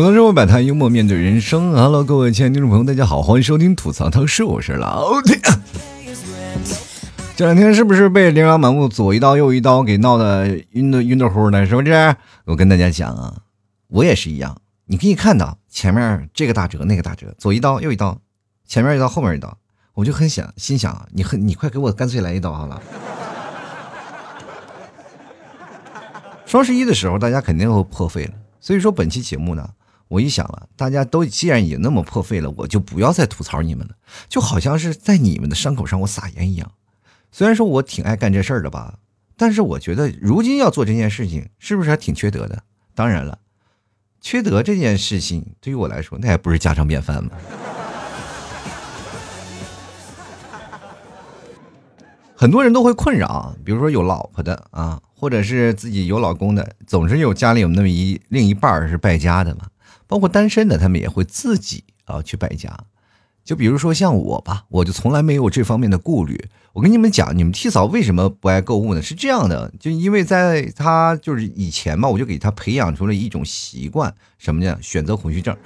吐槽生活百态，幽默面对人生。Hello，各位亲爱的听众朋友，大家好，欢迎收听吐槽汤是我是老铁。这两天是不是被琳琅满目左一刀右一刀给闹得晕的晕的乎的？是不是？我跟大家讲啊，我也是一样。你可以看到前面这个打折那个打折，左一刀右一刀，前面一刀后面一刀，我就很想心想，你很你快给我干脆来一刀好了。双十一的时候，大家肯定会破费了。所以说本期节目呢，我一想了，大家都既然已经那么破费了，我就不要再吐槽你们了，就好像是在你们的伤口上我撒盐一样。虽然说我挺爱干这事儿的吧，但是我觉得如今要做这件事情，是不是还挺缺德的？当然了，缺德这件事情对于我来说，那也不是家常便饭嘛。很多人都会困扰，比如说有老婆的啊。或者是自己有老公的，总是有家里有那么一另一半是败家的嘛。包括单身的，他们也会自己啊去败家。就比如说像我吧，我就从来没有这方面的顾虑。我跟你们讲，你们 T 嫂为什么不爱购物呢？是这样的，就因为在他就是以前嘛，我就给他培养出了一种习惯，什么呢？选择恐惧症。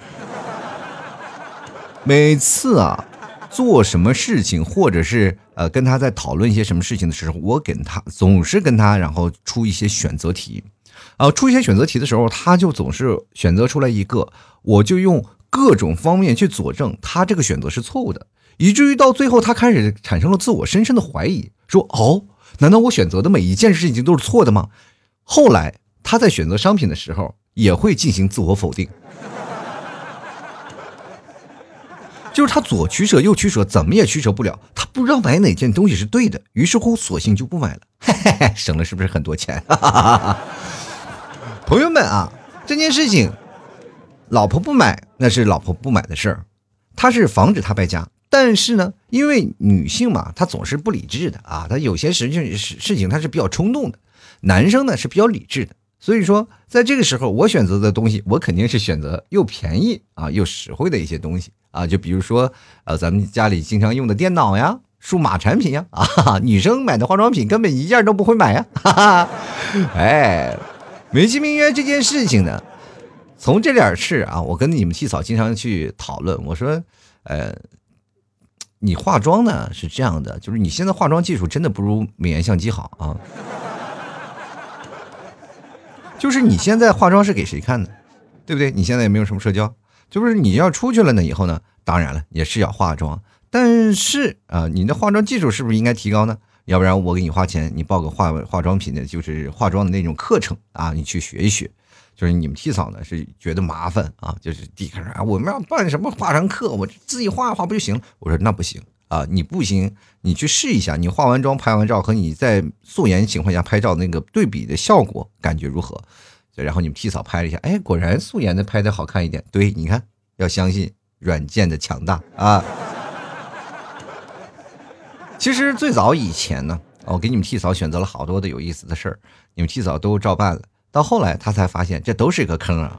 每次啊。做什么事情，或者是呃跟他在讨论一些什么事情的时候，我跟他总是跟他然后出一些选择题，啊出一些选择题的时候，他就总是选择出来一个，我就用各种方面去佐证他这个选择是错误的，以至于到最后他开始产生了自我深深的怀疑，说哦，难道我选择的每一件事情都是错的吗？后来他在选择商品的时候也会进行自我否定。就是他左取舍右取舍，怎么也取舍不了。他不知道买哪件东西是对的，于是乎索性就不买了，嘿嘿嘿，省了是不是很多钱？朋友们啊，这件事情，老婆不买那是老婆不买的事儿，他是防止他败家。但是呢，因为女性嘛，她总是不理智的啊，她有些事情事事情她是比较冲动的，男生呢是比较理智的。所以说，在这个时候，我选择的东西，我肯定是选择又便宜啊又实惠的一些东西啊，就比如说，呃，咱们家里经常用的电脑呀、数码产品呀，啊，女生买的化妆品根本一件都不会买呀，哈哈，哎，美其名曰这件事情呢，从这点事啊，我跟你们七嫂经常去讨论，我说，呃，你化妆呢是这样的，就是你现在化妆技术真的不如美颜相机好啊。就是你现在化妆是给谁看的，对不对？你现在也没有什么社交，就是你要出去了呢，以后呢，当然了，也是要化妆，但是啊，你的化妆技术是不是应该提高呢？要不然我给你花钱，你报个化化妆品的，就是化妆的那种课程啊，你去学一学。就是你们替嫂呢是觉得麻烦啊，就是第一开始啊，我们要办什么化妆课，我自己画画不就行了？我说那不行啊，你不行，你去试一下，你化完妆拍完照和你在素颜情况下拍照那个对比的效果感觉如何？然后你们替嫂拍了一下，哎，果然素颜的拍的好看一点。对，你看，要相信软件的强大啊。其实最早以前呢，我给你们替嫂选择了好多的有意思的事儿，你们替嫂都照办了。到后来，他才发现这都是一个坑啊。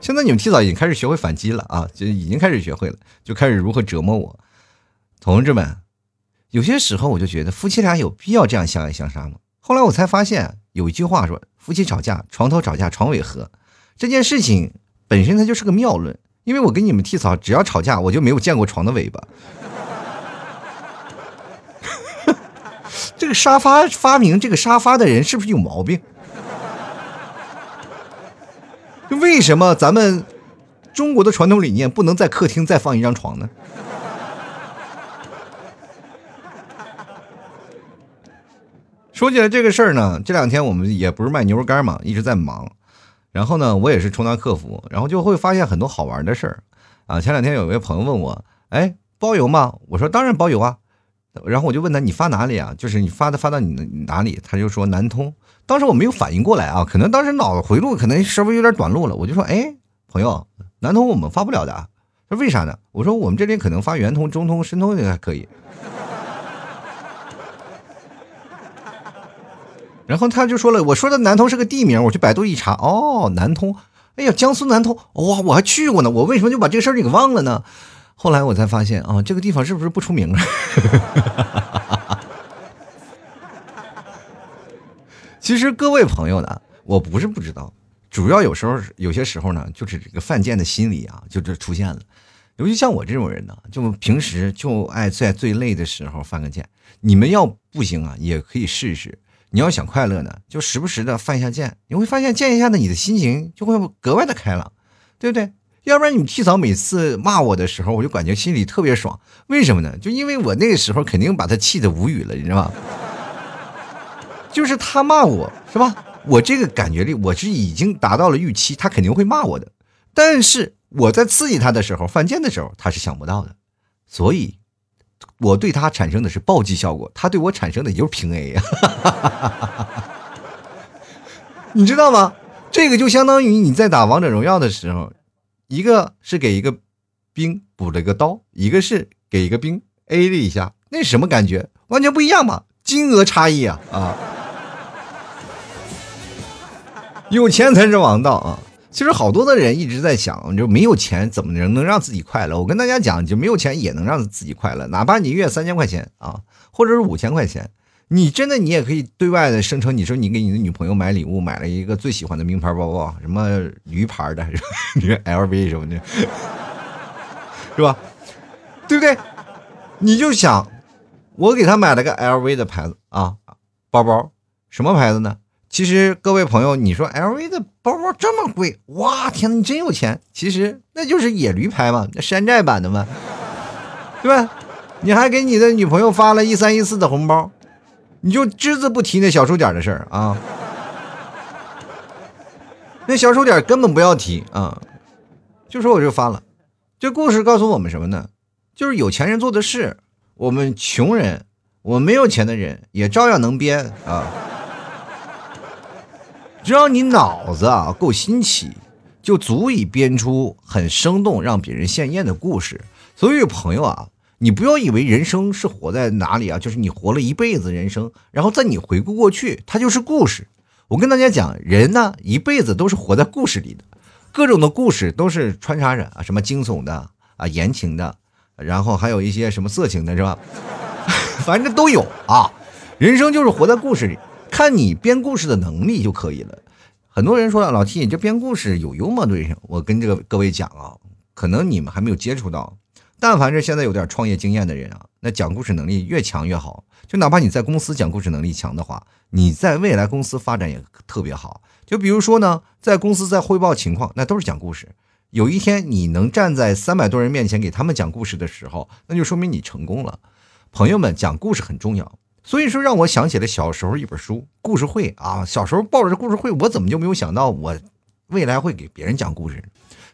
现在你们替嫂已经开始学会反击了啊，就已经开始学会了，就开始如何折磨我，同志们。有些时候我就觉得夫妻俩有必要这样相爱相杀吗？后来我才发现有一句话说：“夫妻吵架，床头吵架床尾和。”这件事情本身它就是个谬论，因为我跟你们替嫂只要吵架，我就没有见过床的尾巴。这个沙发发明这个沙发的人是不是有毛病？为什么咱们中国的传统理念不能在客厅再放一张床呢？说起来这个事儿呢，这两天我们也不是卖牛肉干嘛，一直在忙。然后呢，我也是充当客服，然后就会发现很多好玩的事儿啊。前两天有一位朋友问我，哎，包邮吗？我说当然包邮啊。然后我就问他，你发哪里啊？就是你发的发到你哪里？他就说南通。当时我没有反应过来啊，可能当时脑子回路可能稍微有点短路了。我就说，哎，朋友，南通我们发不了的。他说为啥呢？我说我们这边可能发圆通、中通、申通还可以。然后他就说了，我说的南通是个地名，我去百度一查，哦，南通，哎呀，江苏南通，哇，我还去过呢，我为什么就把这个事儿给忘了呢？后来我才发现啊，这个地方是不是不出名啊？其实各位朋友呢，我不是不知道，主要有时候有些时候呢，就是这个犯贱的心理啊，就这出现了。尤其像我这种人呢，就平时就爱在最累的时候犯个贱。你们要不行啊，也可以试试。你要想快乐呢，就时不时的犯一下贱，你会发现贱一下呢，你的心情就会格外的开朗，对不对？要不然你替嫂每次骂我的时候，我就感觉心里特别爽。为什么呢？就因为我那个时候肯定把他气得无语了，你知道吗？就是他骂我是吧？我这个感觉力，我是已经达到了预期，他肯定会骂我的。但是我在刺激他的时候，犯贱的时候，他是想不到的。所以，我对他产生的是暴击效果，他对我产生的也就是平 A 呀。你知道吗？这个就相当于你在打王者荣耀的时候。一个是给一个兵补了个刀，一个是给一个兵 A 了一下，那什么感觉？完全不一样嘛，金额差异啊啊！有钱才是王道啊！其实好多的人一直在想，就没有钱怎么能能让自己快乐？我跟大家讲，就没有钱也能让自己快乐，哪怕你月三千块钱啊，或者是五千块钱。你真的，你也可以对外的声称，你说你给你的女朋友买礼物，买了一个最喜欢的名牌包包，什么驴牌的，什么 LV 什么的，是吧？对不对？你就想，我给他买了个 LV 的牌子啊，包包，什么牌子呢？其实各位朋友，你说 LV 的包包这么贵，哇，天呐，你真有钱！其实那就是野驴牌嘛，那山寨版的嘛，对吧？你还给你的女朋友发了一三一四的红包。你就只字不提那小数点的事儿啊，那小数点根本不要提啊，就说我就发了。这故事告诉我们什么呢？就是有钱人做的事，我们穷人，我没有钱的人也照样能编啊。只要你脑子啊够新奇，就足以编出很生动、让别人羡艳的故事。所以朋友啊。你不要以为人生是活在哪里啊？就是你活了一辈子人生，然后在你回顾过去，它就是故事。我跟大家讲，人呢一辈子都是活在故事里的，各种的故事都是穿插着啊，什么惊悚的啊，言情的，然后还有一些什么色情的，是吧？反正都有啊。人生就是活在故事里，看你编故事的能力就可以了。很多人说老 T，你这编故事有幽默对，我跟这个各位讲啊，可能你们还没有接触到。但凡是现在有点创业经验的人啊，那讲故事能力越强越好。就哪怕你在公司讲故事能力强的话，你在未来公司发展也特别好。就比如说呢，在公司在汇报情况，那都是讲故事。有一天你能站在三百多人面前给他们讲故事的时候，那就说明你成功了。朋友们，讲故事很重要。所以说，让我想起了小时候一本书《故事会》啊。小时候抱着故事会，我怎么就没有想到我未来会给别人讲故事？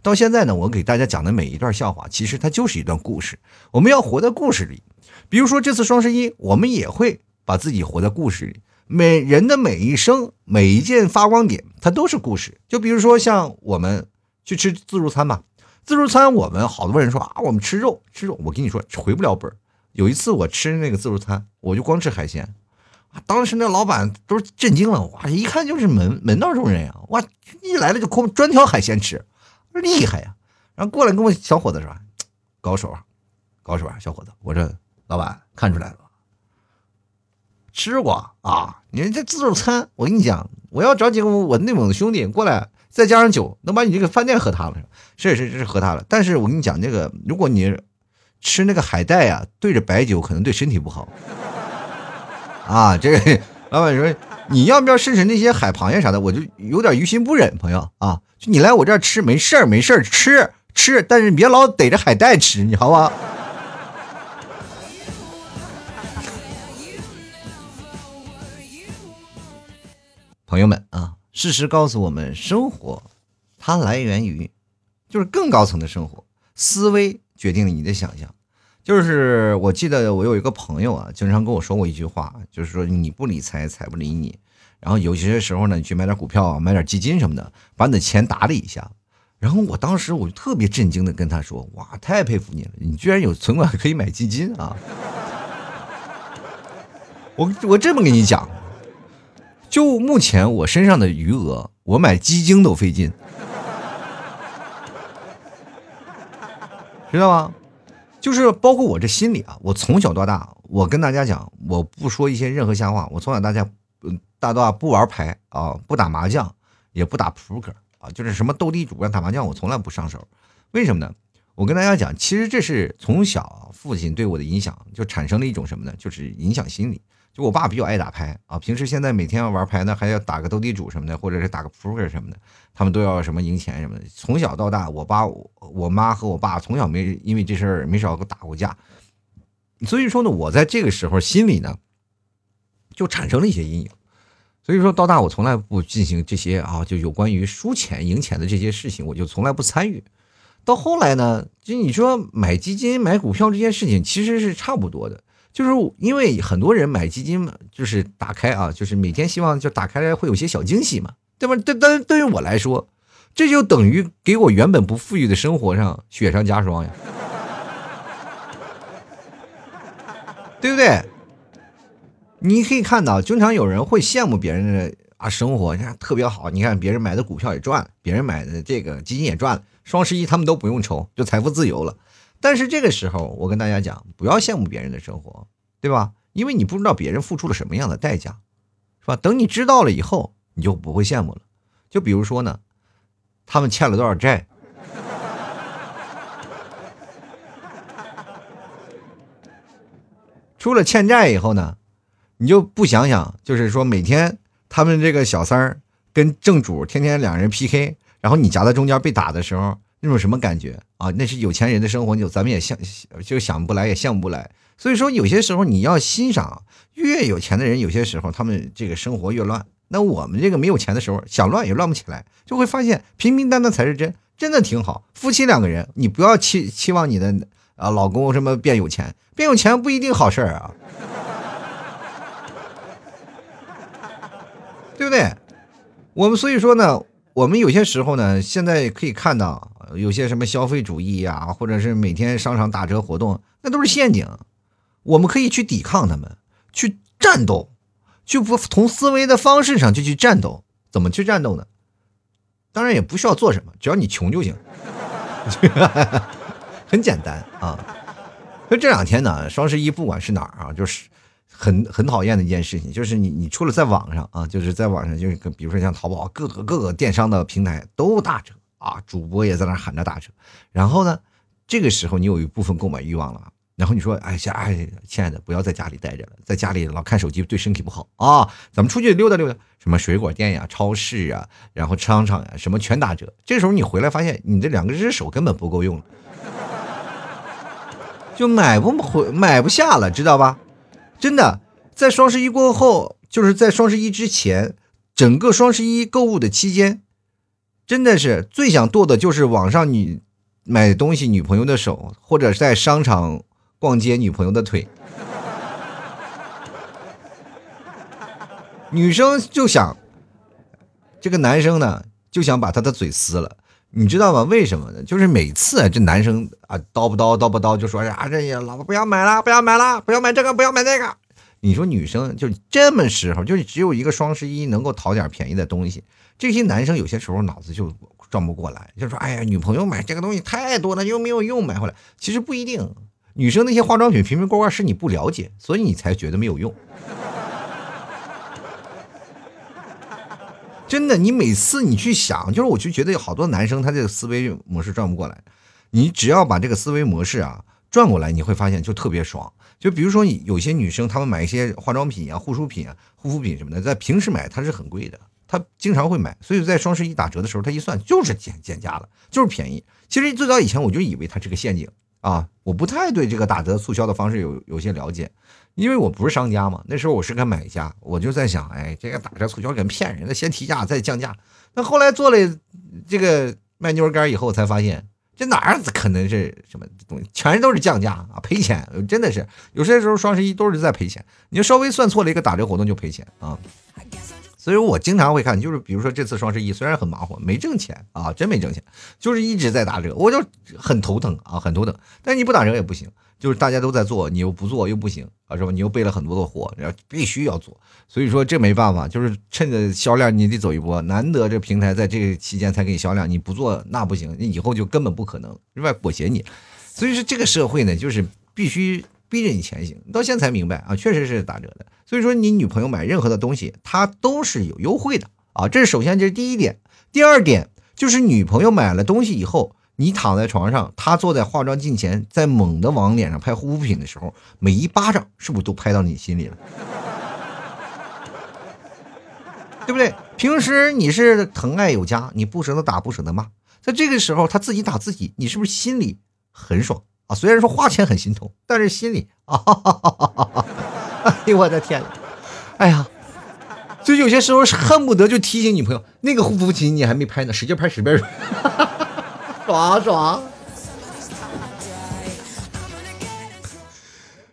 到现在呢，我给大家讲的每一段笑话，其实它就是一段故事。我们要活在故事里。比如说这次双十一，我们也会把自己活在故事里。每人的每一生，每一件发光点，它都是故事。就比如说像我们去吃自助餐吧，自助餐我们好多人说啊，我们吃肉吃肉。我跟你说回不了本儿有一次我吃那个自助餐，我就光吃海鲜，当时那老板都震惊了，哇，一看就是门门道中人呀，哇，一来了就空专挑海鲜吃。厉害呀！然后过来跟我小伙子说：“高手啊，高手啊，小伙子！”我说：“老板看出来了，吃过啊！你这自助餐，我跟你讲，我要找几个我内蒙的兄弟过来，再加上酒，能把你这个饭店喝塌了。是是是，喝塌了。但是我跟你讲，这个如果你吃那个海带呀，对着白酒，可能对身体不好啊。这个老板说，你要不要试试那些海螃蟹啥的？我就有点于心不忍，朋友啊。”就你来我这儿吃没事儿没事儿吃吃，但是你别老逮着海带吃，你好不好？朋友们啊，事实告诉我们，生活它来源于就是更高层的生活，思维决定了你的想象。就是我记得我有一个朋友啊，经常跟我说过一句话，就是说你不理财，财不理你。然后有些时候呢，你去买点股票啊，买点基金什么的，把你的钱打理一下。然后我当时我就特别震惊的跟他说：“哇，太佩服你了，你居然有存款可以买基金啊！”我我这么跟你讲，就目前我身上的余额，我买基金都费劲，知道吗？就是包括我这心里啊，我从小到大，我跟大家讲，我不说一些任何瞎话，我从小到大。大到不玩牌啊，不打麻将，也不打扑克啊，就是什么斗地主啊、打麻将，我从来不上手。为什么呢？我跟大家讲，其实这是从小父亲对我的影响，就产生了一种什么呢？就是影响心理。就我爸比较爱打牌啊，平时现在每天要玩牌呢，还要打个斗地主什么的，或者是打个扑克什么的，他们都要什么赢钱什么的。从小到大，我爸、我妈和我爸从小没因为这事儿没少打过架，所以说呢，我在这个时候心里呢，就产生了一些阴影。所以说到大，我从来不进行这些啊，就有关于输钱赢钱的这些事情，我就从来不参与。到后来呢，就你说买基金、买股票这件事情，其实是差不多的。就是因为很多人买基金嘛，就是打开啊，就是每天希望就打开来会有些小惊喜嘛，对吧？对，但对于我来说，这就等于给我原本不富裕的生活上雪上加霜呀，对不对？你可以看到，经常有人会羡慕别人的啊生活，你看特别好，你看别人买的股票也赚了，别人买的这个基金也赚了，双十一他们都不用愁，就财富自由了。但是这个时候，我跟大家讲，不要羡慕别人的生活，对吧？因为你不知道别人付出了什么样的代价，是吧？等你知道了以后，你就不会羡慕了。就比如说呢，他们欠了多少债，出了欠债以后呢，你就不想想，就是说每天他们这个小三儿跟正主天天两人 PK，然后你夹在中间被打的时候。那种什么感觉啊？那是有钱人的生活，就咱们也想就想不来，也想不来。所以说，有些时候你要欣赏，越有钱的人，有些时候他们这个生活越乱。那我们这个没有钱的时候，想乱也乱不起来，就会发现平平淡淡才是真，真的挺好。夫妻两个人，你不要期期望你的啊老公什么变有钱，变有钱不一定好事儿啊，对不对？我们所以说呢，我们有些时候呢，现在可以看到。有些什么消费主义呀，或者是每天商场打折活动，那都是陷阱。我们可以去抵抗他们，去战斗，去不同思维的方式上就去战斗。怎么去战斗呢？当然也不需要做什么，只要你穷就行，很简单啊。就这两天呢，双十一不管是哪儿啊，就是很很讨厌的一件事情，就是你你除了在网上啊，就是在网上，就是比如说像淘宝各个各个电商的平台都打折。啊，主播也在那喊着打折，然后呢，这个时候你有一部分购买欲望了，然后你说，哎，亲哎，亲爱的，不要在家里待着了，在家里老看手机对身体不好啊，咱们出去溜达溜达，什么水果店呀、超市啊，然后商场呀，什么全打折。这时候你回来发现，你这两个只手根本不够用了，就买不回，买不下了，知道吧？真的，在双十一过后，就是在双十一之前，整个双十一购物的期间。真的是最想剁的就是网上女买东西女朋友的手，或者在商场逛街女朋友的腿。女生就想，这个男生呢就想把他的嘴撕了，你知道吗？为什么呢？就是每次这男生啊叨不叨叨不叨就说呀，这也老婆不要买了，不要买了，不要买这个，不要买那个。你说女生就这么时候，就只有一个双十一能够讨点便宜的东西。这些男生有些时候脑子就转不过来，就说：“哎呀，女朋友买这个东西太多了，又没有用，买回来。”其实不一定，女生那些化妆品瓶瓶罐罐是你不了解，所以你才觉得没有用。真的，你每次你去想，就是我就觉得有好多男生他这个思维模式转不过来。你只要把这个思维模式啊转过来，你会发现就特别爽。就比如说，有些女生她们买一些化妆品啊、护肤品啊、护肤品什么的，在平时买它是很贵的。他经常会买，所以在双十一打折的时候，他一算就是减减价了，就是便宜。其实最早以前我就以为它是个陷阱啊，我不太对这个打折促销的方式有有些了解，因为我不是商家嘛。那时候我是个买家，我就在想，哎，这个打折促销跟骗人的，先提价再降价。那后来做了这个卖牛肉干以后，才发现这哪儿可能是什么东西，全都是降价啊，赔钱，真的是有些时候双十一都是在赔钱，你就稍微算错了一个打折活动就赔钱啊。所以我经常会看，就是比如说这次双十一虽然很忙活，没挣钱啊，真没挣钱，就是一直在打折，我就很头疼啊，很头疼。但你不打折也不行，就是大家都在做，你又不做又不行啊，是吧？你又备了很多的货，要必须要做。所以说这没办法，就是趁着销量你得走一波，难得这平台在这个期间才给你销量，你不做那不行，你以后就根本不可能，是吧？裹挟你。所以说这个社会呢，就是必须。逼着你前行，到现在才明白啊，确实是打折的。所以说，你女朋友买任何的东西，它都是有优惠的啊。这是首先，这是第一点。第二点就是女朋友买了东西以后，你躺在床上，她坐在化妆镜前，在猛地往脸上拍护肤品的时候，每一巴掌是不是都拍到你心里了？对不对？平时你是疼爱有加，你不舍得打，不舍得骂，在这个时候她自己打自己，你是不是心里很爽啊？虽然说花钱很心痛，但是心里啊，哎呦我的天，哎呀，就有些时候是恨不得就提醒女朋友，那个护肤品你还没拍呢，使劲拍，使 劲爽爽。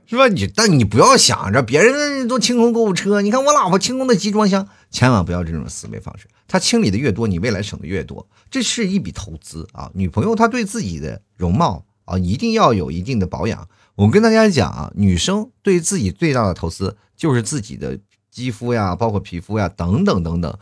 是吧？你但你不要想着别人都清空购物车，你看我老婆清空的集装箱，千万不要这种思维方式。她清理的越多，你未来省的越多，这是一笔投资啊！女朋友她对自己的容貌啊，一定要有一定的保养。我跟大家讲啊，女生对自己最大的投资就是自己的肌肤呀，包括皮肤呀，等等等等。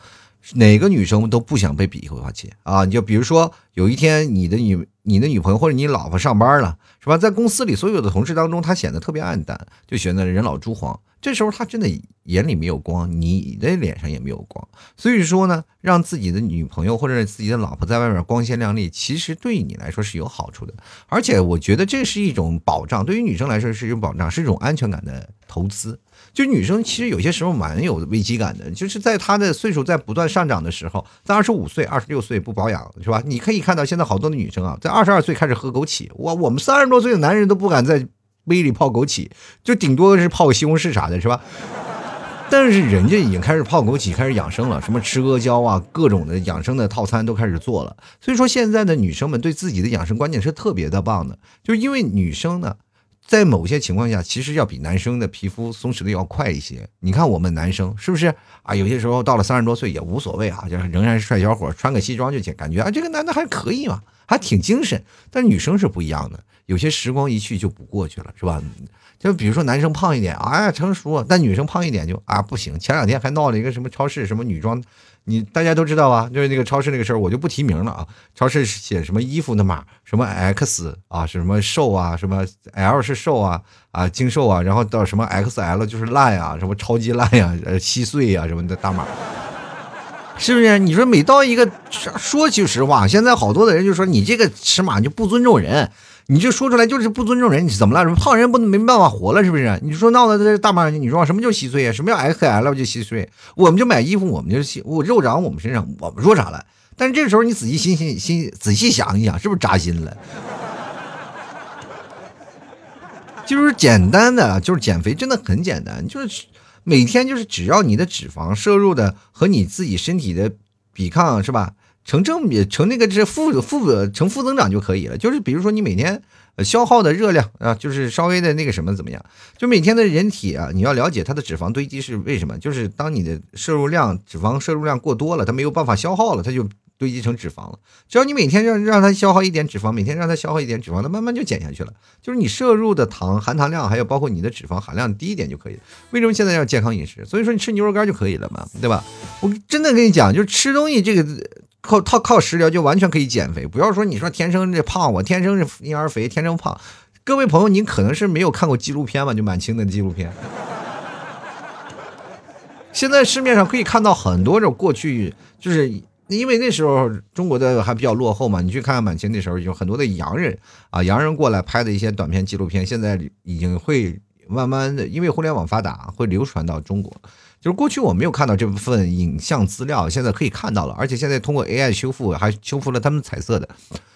哪个女生都不想被比划去啊？你就比如说，有一天你的女、你的女朋友或者你老婆上班了，是吧？在公司里所有的同事当中，她显得特别暗淡，就显得人老珠黄。这时候她真的眼里没有光，你的脸上也没有光。所以说呢，让自己的女朋友或者自己的老婆在外面光鲜亮丽，其实对你来说是有好处的。而且我觉得这是一种保障，对于女生来说是一种保障，是一种安全感的投资。就女生其实有些时候蛮有危机感的，就是在她的岁数在不断上涨的时候，在二十五岁、二十六岁不保养是吧？你可以看到现在好多的女生啊，在二十二岁开始喝枸杞，哇，我们三十多岁的男人都不敢在杯里泡枸杞，就顶多是泡个西红柿啥的，是吧？但是人家已经开始泡枸杞，开始养生了，什么吃阿胶啊，各种的养生的套餐都开始做了。所以说现在的女生们对自己的养生观念是特别的棒的，就是因为女生呢。在某些情况下，其实要比男生的皮肤松弛的要快一些。你看我们男生是不是啊？有些时候到了三十多岁也无所谓啊，就是仍然是帅小伙，穿个西装就感觉啊，这个男的还可以嘛，还挺精神。但女生是不一样的，有些时光一去就不过去了，是吧？就比如说男生胖一点，哎呀成熟；但女生胖一点就啊不行。前两天还闹了一个什么超市什么女装。你大家都知道吧？就是那个超市那个事儿，我就不提名了啊。超市写什么衣服的码，什么 X 啊，是什么瘦啊，什么 L 是瘦啊啊精瘦啊，然后到什么 XL 就是烂呀，什么超级烂呀，呃稀碎呀什么的大码，是不是？你说每到一个说句实话，现在好多的人就说你这个尺码就不尊重人。你就说出来就是不尊重人，你怎么了？什么胖人不能没办法活了是不是？你说闹的这大码，你说什么叫稀碎啊？什么叫 XL 就稀碎？我们就买衣服，我们就稀，我肉长我们身上，我们说啥了？但是这个时候你仔细心心心仔细想一想，是不是扎心了？就是简单的，就是减肥真的很简单，就是每天就是只要你的脂肪摄入的和你自己身体的抵抗是吧？成正比，成那个是负负成负增长就可以了。就是比如说你每天消耗的热量啊，就是稍微的那个什么怎么样？就每天的人体啊，你要了解它的脂肪堆积是为什么？就是当你的摄入量脂肪摄入量过多了，它没有办法消耗了，它就堆积成脂肪了。只要你每天让让它消耗一点脂肪，每天让它消耗一点脂肪，它慢慢就减下去了。就是你摄入的糖含糖量，还有包括你的脂肪含量低一点就可以。为什么现在要健康饮食？所以说你吃牛肉干就可以了嘛，对吧？我真的跟你讲，就是吃东西这个。靠靠靠食疗就完全可以减肥，不要说你说天生这胖，我天生是婴儿肥，天生胖。各位朋友，您可能是没有看过纪录片吧？就满清的纪录片。现在市面上可以看到很多种过去，就是因为那时候中国的还比较落后嘛。你去看看满清那时候，有很多的洋人啊，洋人过来拍的一些短片纪录片，现在已经会慢慢的，因为互联网发达，会流传到中国。就是过去我没有看到这部分影像资料，现在可以看到了，而且现在通过 AI 修复，还修复了他们彩色的，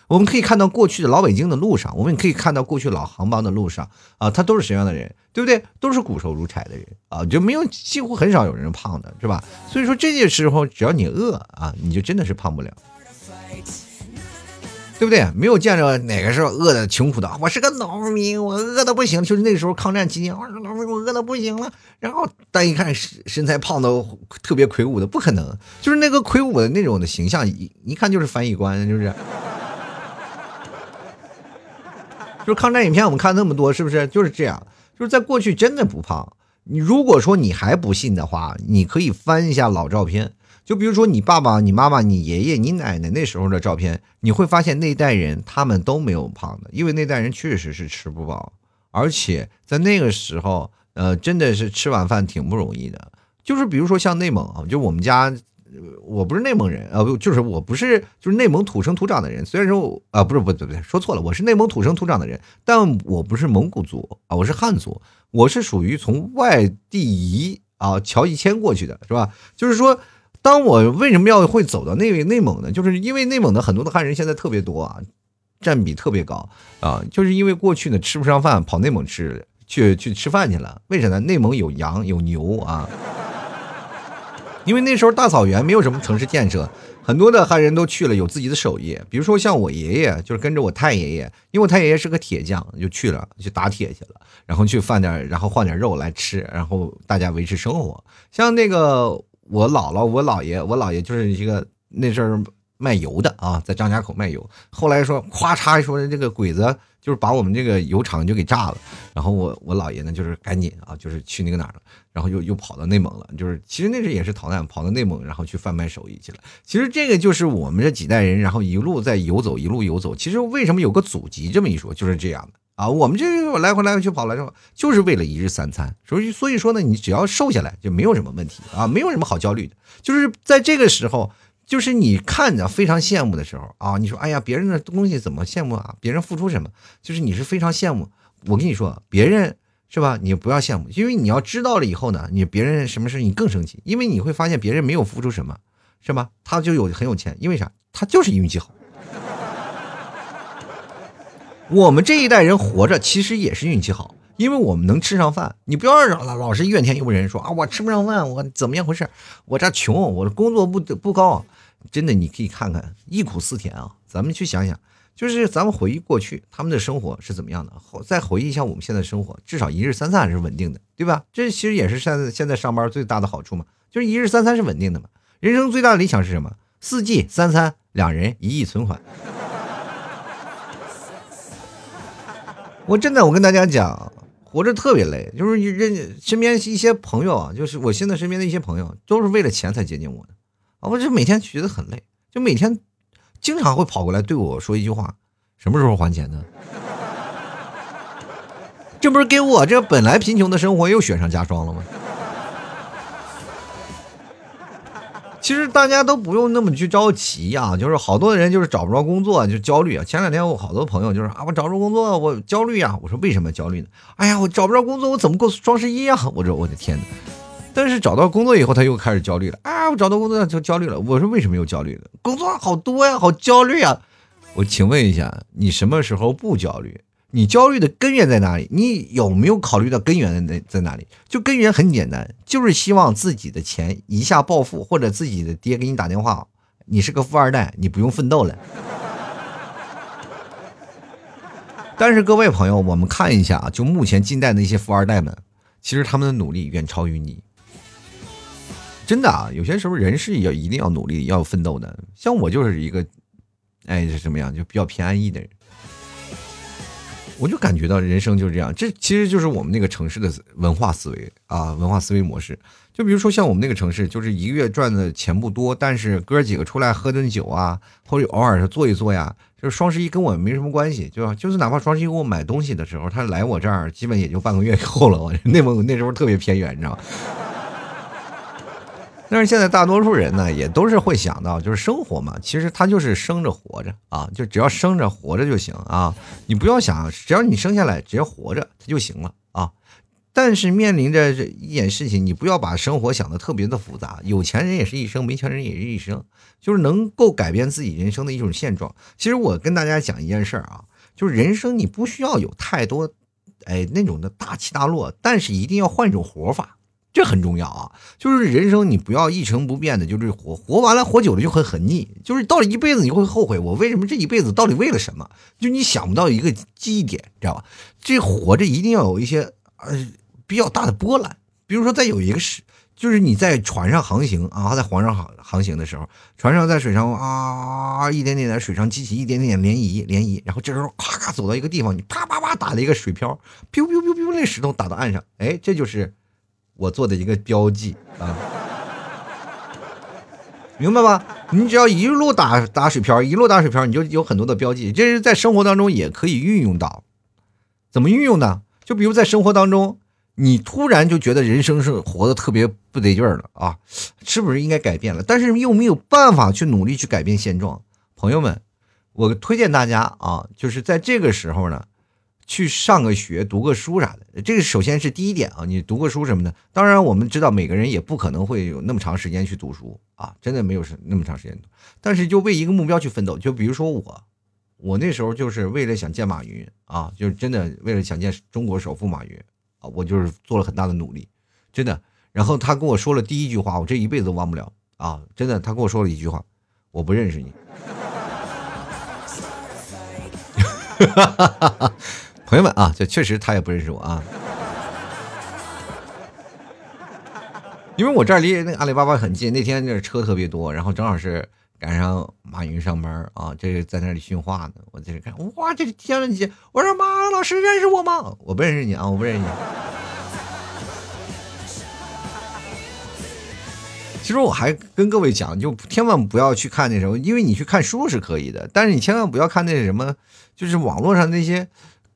我们可以看到过去的老北京的路上，我们也可以看到过去老杭帮的路上啊，他都是什么样的人，对不对？都是骨瘦如柴的人啊，就没有几乎很少有人胖的，是吧？所以说这些时候，只要你饿啊，你就真的是胖不了。对不对？没有见着哪个是饿的穷苦的。我是个农民，我饿的不行。就是那个时候抗战期间，我说农民，我饿的不行了。然后但一看身身材胖的特别魁梧的，不可能。就是那个魁梧的那种的形象，一一看就是翻译官，就是。就是抗战影片，我们看那么多，是不是就是这样？就是在过去真的不胖。你如果说你还不信的话，你可以翻一下老照片。就比如说你爸爸、你妈妈、你爷爷、你奶奶那时候的照片，你会发现那代人他们都没有胖的，因为那代人确实是吃不饱，而且在那个时候，呃，真的是吃晚饭挺不容易的。就是比如说像内蒙啊，就我们家我不是内蒙人啊，不就是我不是就是内蒙土生土长的人。虽然说啊，不是不对不对，说错了，我是内蒙土生土长的人，但我不是蒙古族啊，我是汉族，我是属于从外地移啊乔一迁过去的，是吧？就是说，当我为什么要会走到内内蒙呢？就是因为内蒙的很多的汉人现在特别多啊，占比特别高啊，就是因为过去呢吃不上饭，跑内蒙吃去去吃饭去了。为啥呢？内蒙有羊有牛啊。因为那时候大草原没有什么城市建设，很多的汉人都去了，有自己的手艺。比如说像我爷爷，就是跟着我太爷爷，因为我太爷爷是个铁匠，就去了去打铁去了，然后去贩点，然后换点肉来吃，然后大家维持生活。像那个我姥姥、我姥爷，我姥爷就是一个那阵儿卖油的啊，在张家口卖油。后来说，咵嚓说这个鬼子。就是把我们这个油厂就给炸了，然后我我姥爷呢，就是赶紧啊，就是去那个哪儿了，然后又又跑到内蒙了，就是其实那时也是逃难，跑到内蒙，然后去贩卖手艺去了。其实这个就是我们这几代人，然后一路在游走，一路游走。其实为什么有个祖籍这么一说，就是这样的啊。我们这来回来回去跑来后，就是为了一日三餐。所以所以说呢，你只要瘦下来就没有什么问题啊，没有什么好焦虑的。就是在这个时候。就是你看着非常羡慕的时候啊，你说哎呀，别人的东西怎么羡慕啊？别人付出什么？就是你是非常羡慕。我跟你说，别人是吧？你不要羡慕，因为你要知道了以后呢，你别人什么事你更生气，因为你会发现别人没有付出什么，是吧？他就有很有钱，因为啥？他就是运气好。我们这一代人活着其实也是运气好，因为我们能吃上饭。你不要老老是怨天尤人，说啊我吃不上饭，我怎么样回事？我这穷，我的工作不不高。真的，你可以看看忆苦思甜啊！咱们去想想，就是咱们回忆过去他们的生活是怎么样的，再回忆一下我们现在生活，至少一日三餐还是稳定的，对吧？这其实也是现在现在上班最大的好处嘛，就是一日三餐是稳定的嘛。人生最大的理想是什么？四季三餐两人一亿存款。我真的，我跟大家讲，活着特别累，就是认身边一些朋友啊，就是我现在身边的一些朋友，都是为了钱才接近我的。啊我就每天觉得很累，就每天经常会跑过来对我说一句话：“什么时候还钱呢？”这不是给我这本来贫穷的生活又雪上加霜了吗？其实大家都不用那么去着急呀，就是好多人就是找不着工作就焦虑啊。前两天我好多朋友就是啊，我找着工作我焦虑呀。我说为什么焦虑呢？哎呀，我找不着工作我怎么过双十一啊？我说我的天哪！但是找到工作以后，他又开始焦虑了啊！我找到工作就焦虑了。我说为什么又焦虑了？工作好多呀，好焦虑啊！我请问一下，你什么时候不焦虑？你焦虑的根源在哪里？你有没有考虑到根源在在哪里？就根源很简单，就是希望自己的钱一下暴富，或者自己的爹给你打电话，你是个富二代，你不用奋斗了。但是各位朋友，我们看一下啊，就目前近代的一些富二代们，其实他们的努力远超于你。真的啊，有些时候人是要一定要努力、要奋斗的。像我就是一个，哎，是什么样，就比较偏安逸的人。我就感觉到人生就是这样，这其实就是我们那个城市的文化思维啊，文化思维模式。就比如说像我们那个城市，就是一个月赚的钱不多，但是哥几个出来喝顿酒啊，或者偶尔是坐一坐呀，就是双十一跟我没什么关系，对吧？就是哪怕双十一给我买东西的时候，他来我这儿，基本也就半个月以后了。我内蒙那时候特别偏远，你知道吗？但是现在大多数人呢，也都是会想到，就是生活嘛，其实他就是生着活着啊，就只要生着活着就行啊。你不要想，只要你生下来，只要活着，他就行了啊。但是面临着这一件事情，你不要把生活想的特别的复杂。有钱人也是一生，没钱人也是一生，就是能够改变自己人生的一种现状。其实我跟大家讲一件事儿啊，就是人生你不需要有太多，哎那种的大起大落，但是一定要换一种活法。这很重要啊！就是人生，你不要一成不变的，就是活活完了，活久了就会很腻。就是到了一辈子，你会后悔，我为什么这一辈子到底为了什么？就你想不到一个记忆点，知道吧？这活着一定要有一些呃比较大的波澜。比如说，在有一个是，就是你在船上航行啊，在黄上航航行的时候，船上在水上啊，一点点在水上激起一点点涟漪，涟漪，然后这时候咔咔走到一个地方，你啪啪啪打了一个水漂，biu biu biu biu，那石头打到岸上，哎，这就是。我做的一个标记啊，明白吧？你只要一路打打水漂，一路打水漂，你就有很多的标记。这是在生活当中也可以运用到。怎么运用呢？就比如在生活当中，你突然就觉得人生是活得特别不得劲儿了啊，是不是应该改变了？但是又没有办法去努力去改变现状。朋友们，我推荐大家啊，就是在这个时候呢，去上个学、读个书啥的。这个首先是第一点啊，你读个书什么的。当然，我们知道每个人也不可能会有那么长时间去读书啊，真的没有是那么长时间。但是就为一个目标去奋斗，就比如说我，我那时候就是为了想见马云啊，就是真的为了想见中国首富马云啊。我就是做了很大的努力，真的。然后他跟我说了第一句话，我这一辈子都忘不了啊！真的，他跟我说了一句话：“我不认识你。”朋友们啊，这确实他也不认识我啊，因为我这儿离那个阿里巴巴很近。那天那车特别多，然后正好是赶上马云上班啊，这是在那里训话呢。我在这看，哇，这天了姐！我说马老师认识我吗？我不认识你啊，我不认识你。其实我还跟各位讲，就千万不要去看那什么，因为你去看书是可以的，但是你千万不要看那什么，就是网络上那些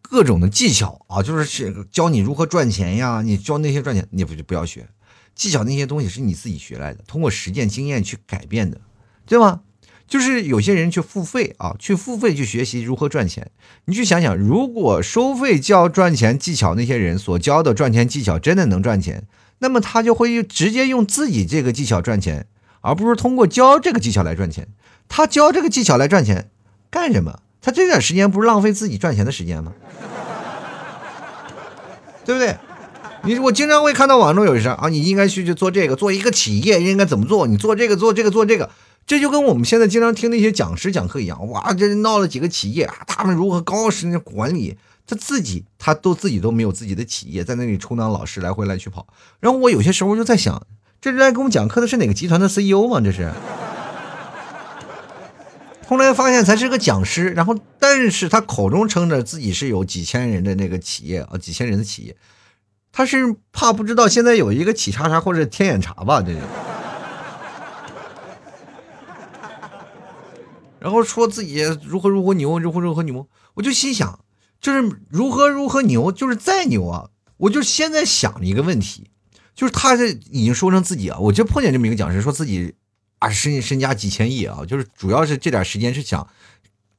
各种的技巧啊，就是教你如何赚钱呀，你教那些赚钱，你不就不要学技巧那些东西是你自己学来的，通过实践经验去改变的，对吗？就是有些人去付费啊，去付费去学习如何赚钱，你去想想，如果收费教赚钱技巧那些人所教的赚钱技巧真的能赚钱。那么他就会直接用自己这个技巧赚钱，而不是通过教这个技巧来赚钱。他教这个技巧来赚钱干什么？他这点时间不是浪费自己赚钱的时间吗？对不对？你我经常会看到网络有一声啊，你应该去去做这个，做一个企业应该怎么做？你做这个做这个做这个，这就跟我们现在经常听那些讲师讲课一样。哇，这闹了几个企业啊，他们如何高时管理？他自己，他都自己都没有自己的企业，在那里充当老师来回来去跑。然后我有些时候就在想，这是来给我们讲课的是哪个集团的 CEO 吗？这是。后来发现他是个讲师，然后但是他口中称着自己是有几千人的那个企业啊，几千人的企业，他是怕不知道现在有一个企查查或者天眼查吧？这。然后说自己如何如何牛，如何如何牛，我就心想。就是如何如何牛，就是再牛啊！我就现在想一个问题，就是他这已经说成自己啊，我就碰见这么一个讲师，说自己啊身身家几千亿啊，就是主要是这点时间是想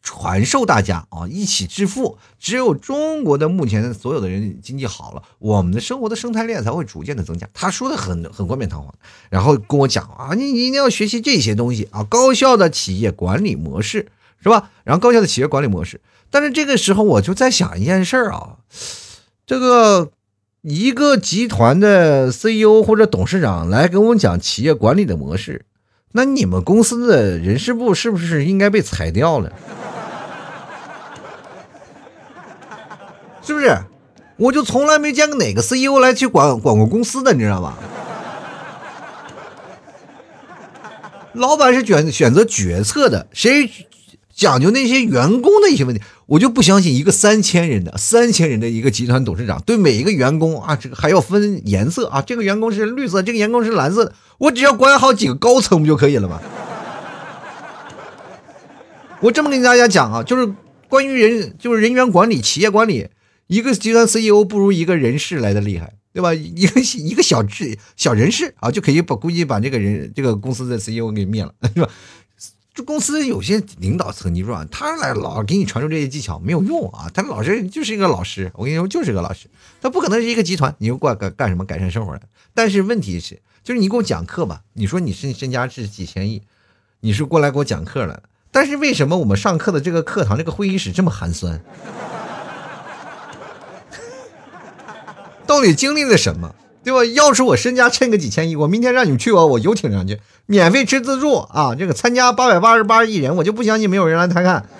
传授大家啊，一起致富。只有中国的目前所有的人经济好了，我们的生活的生态链才会逐渐的增加。他说的很很冠冕堂皇，然后跟我讲啊，你你一定要学习这些东西啊，高效的企业管理模式是吧？然后高效的企业管理模式。但是这个时候我就在想一件事儿啊，这个一个集团的 CEO 或者董事长来跟我们讲企业管理的模式，那你们公司的人事部是不是应该被裁掉了？是不是？我就从来没见过哪个 CEO 来去管管过公司的，你知道吧？老板是选选择决策的，谁？讲究那些员工的一些问题，我就不相信一个三千人的三千人的一个集团董事长对每一个员工啊，这个还要分颜色啊，这个员工是绿色，这个员工是蓝色的，我只要管好几个高层不就可以了吗？我这么跟大家讲啊，就是关于人，就是人员管理、企业管理，一个集团 CEO 不如一个人事来的厉害，对吧？一个一个小智小人事啊，就可以把估计把这个人这个公司的 CEO 给灭了，是吧？这公司有些领导层，你说他来老给你传授这些技巧没有用啊？他老师就是一个老师，我跟你说就是个老师，他不可能是一个集团，你又过来干干什么改善生活的？但是问题是，就是你给我讲课吧，你说你身身家是几千亿，你是过来给我讲课了，但是为什么我们上课的这个课堂这个会议室这么寒酸？到底经历了什么？对吧？要是我身家趁个几千亿，我明天让你们去我我游艇上去，免费吃自助啊！这个参加八百八十八亿人，我就不相信没有人来看看。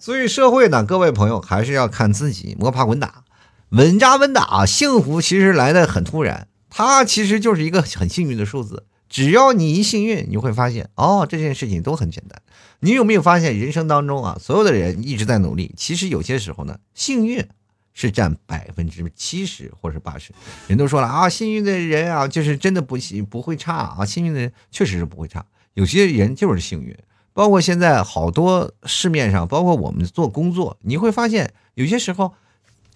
所以社会呢，各位朋友还是要看自己，摸爬滚打，稳扎稳打。幸福其实来的很突然，它其实就是一个很幸运的数字。只要你一幸运，你会发现哦，这件事情都很简单。你有没有发现，人生当中啊，所有的人一直在努力，其实有些时候呢，幸运是占百分之七十或者八十。人都说了啊，幸运的人啊，就是真的不不会差啊，幸运的人确实是不会差。有些人就是幸运，包括现在好多市面上，包括我们做工作，你会发现有些时候，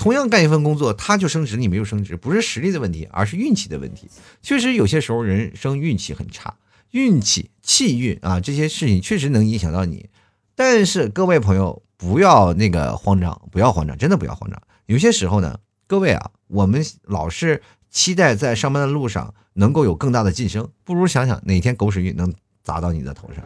同样干一份工作，他就升职，你没有升职，不是实力的问题，而是运气的问题。确实有些时候人生运气很差，运气、气运啊这些事情确实能影响到你。但是各位朋友不要那个慌张，不要慌张，真的不要慌张。有些时候呢，各位啊，我们老是期待在上班的路上能够有更大的晋升，不如想想哪天狗屎运能砸到你的头上。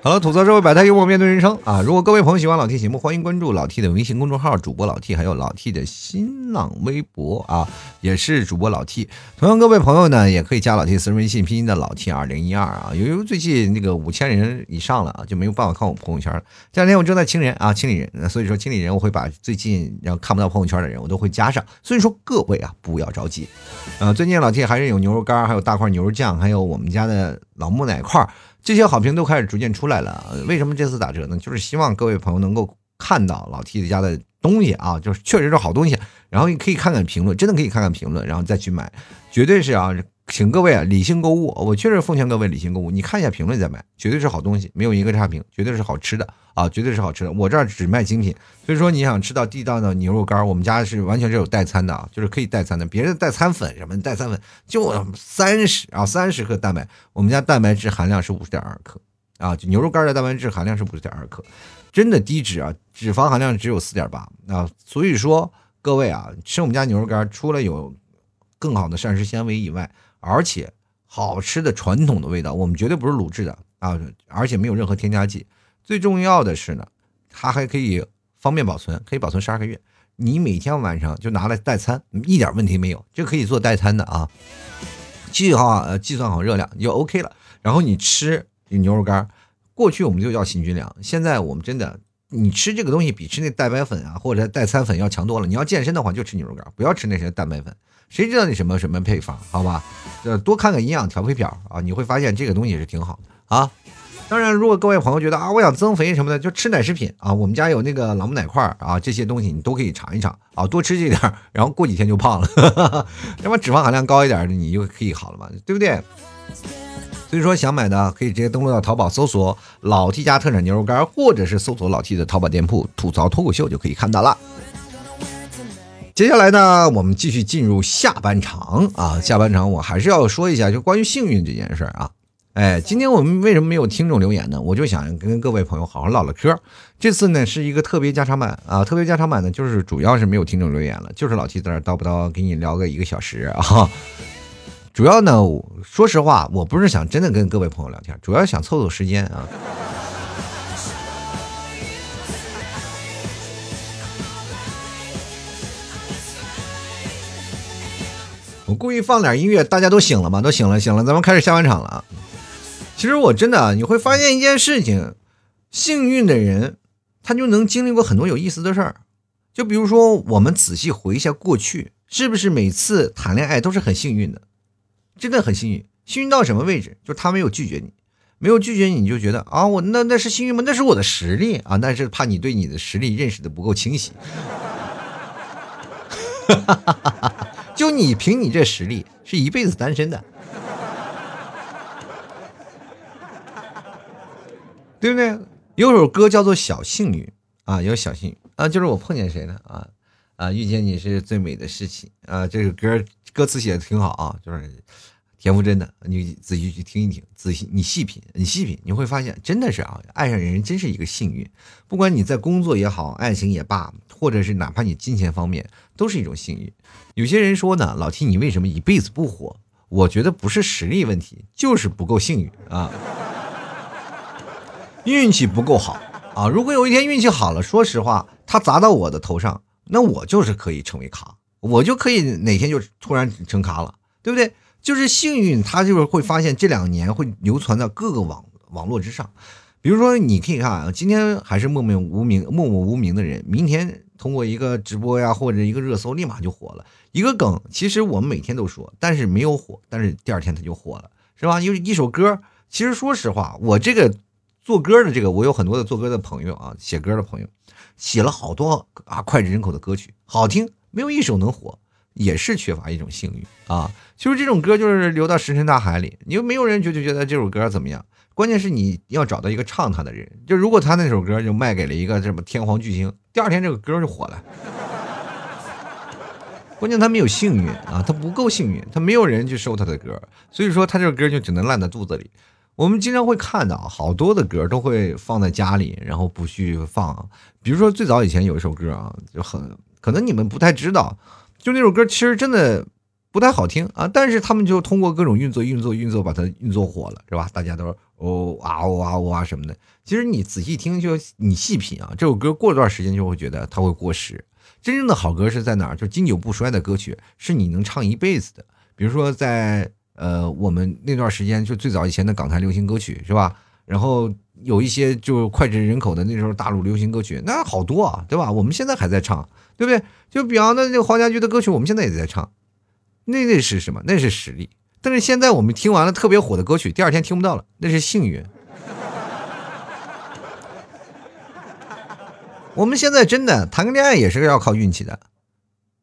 好了，吐槽社会百态，幽默面对人生啊！如果各位朋友喜欢老 T 节目，欢迎关注老 T 的微信公众号，主播老 T，还有老 T 的新浪微博啊，也是主播老 T。同样，各位朋友呢，也可以加老 T 私人微信，拼音的老 T 二零一二啊。由于最近那个五千人以上了啊，就没有办法看我朋友圈了。这两天我正在清人啊，清理人，所以说清理人，我会把最近然后看不到朋友圈的人，我都会加上。所以说各位啊，不要着急啊。最近老 T 还是有牛肉干，还有大块牛肉酱，还有我们家的老木奶块。这些好评都开始逐渐出来了，为什么这次打折呢？就是希望各位朋友能够看到老 T 家的东西啊，就是确实是好东西，然后你可以看看评论，真的可以看看评论，然后再去买，绝对是啊。请各位啊理性购物，我确实奉劝各位理性购物。你看一下评论再买，绝对是好东西，没有一个差评，绝对是好吃的啊，绝对是好吃的。我这儿只卖精品，所以说你想吃到地道的牛肉干，我们家是完全是有代餐的啊，就是可以代餐的。别人代餐粉什么代餐粉就三十啊三十克蛋白，我们家蛋白质含量是五十点二克啊，就牛肉干的蛋白质含量是五十点二克，真的低脂啊，脂肪含量只有四点八啊。所以说各位啊，吃我们家牛肉干，除了有更好的膳食纤维以外，而且好吃的传统的味道，我们绝对不是卤制的啊！而且没有任何添加剂。最重要的是呢，它还可以方便保存，可以保存十二个月。你每天晚上就拿来代餐，一点问题没有，这可以做代餐的啊。记好呃，计算好热量就 OK 了。然后你吃牛肉干，过去我们就叫行军粮，现在我们真的，你吃这个东西比吃那蛋白粉啊或者代餐粉要强多了。你要健身的话，就吃牛肉干，不要吃那些蛋白粉。谁知道你什么什么配方？好吧，呃，多看看营养调配表啊，你会发现这个东西是挺好的啊。当然，如果各位朋友觉得啊，我想增肥什么的，就吃奶食品啊，我们家有那个朗姆奶块啊，这些东西你都可以尝一尝啊，多吃这点，然后过几天就胖了，要么脂肪含量高一点的，你就可以好了嘛，对不对？所以说想买的可以直接登录到淘宝搜索“老 T 家特产牛肉干”，或者是搜索老 T 的淘宝店铺“吐槽脱口秀”就可以看到了。接下来呢，我们继续进入下半场啊。下半场我还是要说一下，就关于幸运这件事儿啊。哎，今天我们为什么没有听众留言呢？我就想跟各位朋友好好唠唠嗑。这次呢是一个特别加长版啊，特别加长版呢就是主要是没有听众留言了，就是老七在那叨不叨给你聊个一个小时啊。主要呢，说实话，我不是想真的跟各位朋友聊天，主要想凑凑时间啊。我故意放点音乐，大家都醒了吗？都醒了，醒了，咱们开始下半场了啊。其实我真的，你会发现一件事情：幸运的人，他就能经历过很多有意思的事儿。就比如说，我们仔细回忆一下过去，是不是每次谈恋爱都是很幸运的？真的很幸运，幸运到什么位置？就是他没有拒绝你，没有拒绝你，你就觉得啊，我那那是幸运吗？那是我的实力啊，那是怕你对你的实力认识的不够清晰。哈哈哈哈哈。就你凭你这实力是一辈子单身的，对不对？有首歌叫做《小幸运》啊，有小幸运啊，就是我碰见谁了？啊啊，遇见你是最美的事情啊！这首歌歌词写的挺好啊，就是田馥甄的，你仔细去听一听，仔细你细品，你细品，你会发现真的是啊，爱上人真是一个幸运。不管你在工作也好，爱情也罢，或者是哪怕你金钱方面，都是一种幸运。有些人说呢，老 T 你为什么一辈子不火？我觉得不是实力问题，就是不够幸运啊，运气不够好啊。如果有一天运气好了，说实话，他砸到我的头上，那我就是可以成为咖，我就可以哪天就突然成咖了，对不对？就是幸运，他就是会发现这两年会流传到各个网网络之上。比如说，你可以看啊，今天还是默默无名、默默无名的人，明天通过一个直播呀，或者一个热搜，立马就火了。一个梗，其实我们每天都说，但是没有火，但是第二天它就火了，是吧？因为一首歌，其实说实话，我这个做歌的这个，我有很多的做歌的朋友啊，写歌的朋友，写了好多啊脍炙人口的歌曲，好听，没有一首能火。也是缺乏一种幸运啊。就是这种歌，就是流到石沉大海里，你又没有人就就觉得这首歌怎么样。关键是你要找到一个唱他的人，就如果他那首歌就卖给了一个什么天皇巨星，第二天这个歌就火了。关键他没有幸运啊，他不够幸运，他没有人去收他的歌，所以说他这个歌就只能烂在肚子里。我们经常会看到好多的歌都会放在家里，然后不去放。比如说最早以前有一首歌啊，就很可能你们不太知道，就那首歌其实真的不太好听啊，但是他们就通过各种运作、运作、运作把它运作火了，是吧？大家都哦啊哦啊哦啊什么的。其实你仔细听，就你细品啊，这首歌过段时间就会觉得它会过时。真正的好歌是在哪儿？就经久不衰的歌曲，是你能唱一辈子的。比如说在。呃，我们那段时间就最早以前的港台流行歌曲是吧？然后有一些就脍炙人口的那时候大陆流行歌曲，那好多啊，对吧？我们现在还在唱，对不对？就比方那那个黄家驹的歌曲，我们现在也在唱，那那是什么？那是实力。但是现在我们听完了特别火的歌曲，第二天听不到了，那是幸运。我们现在真的谈个恋爱也是要靠运气的，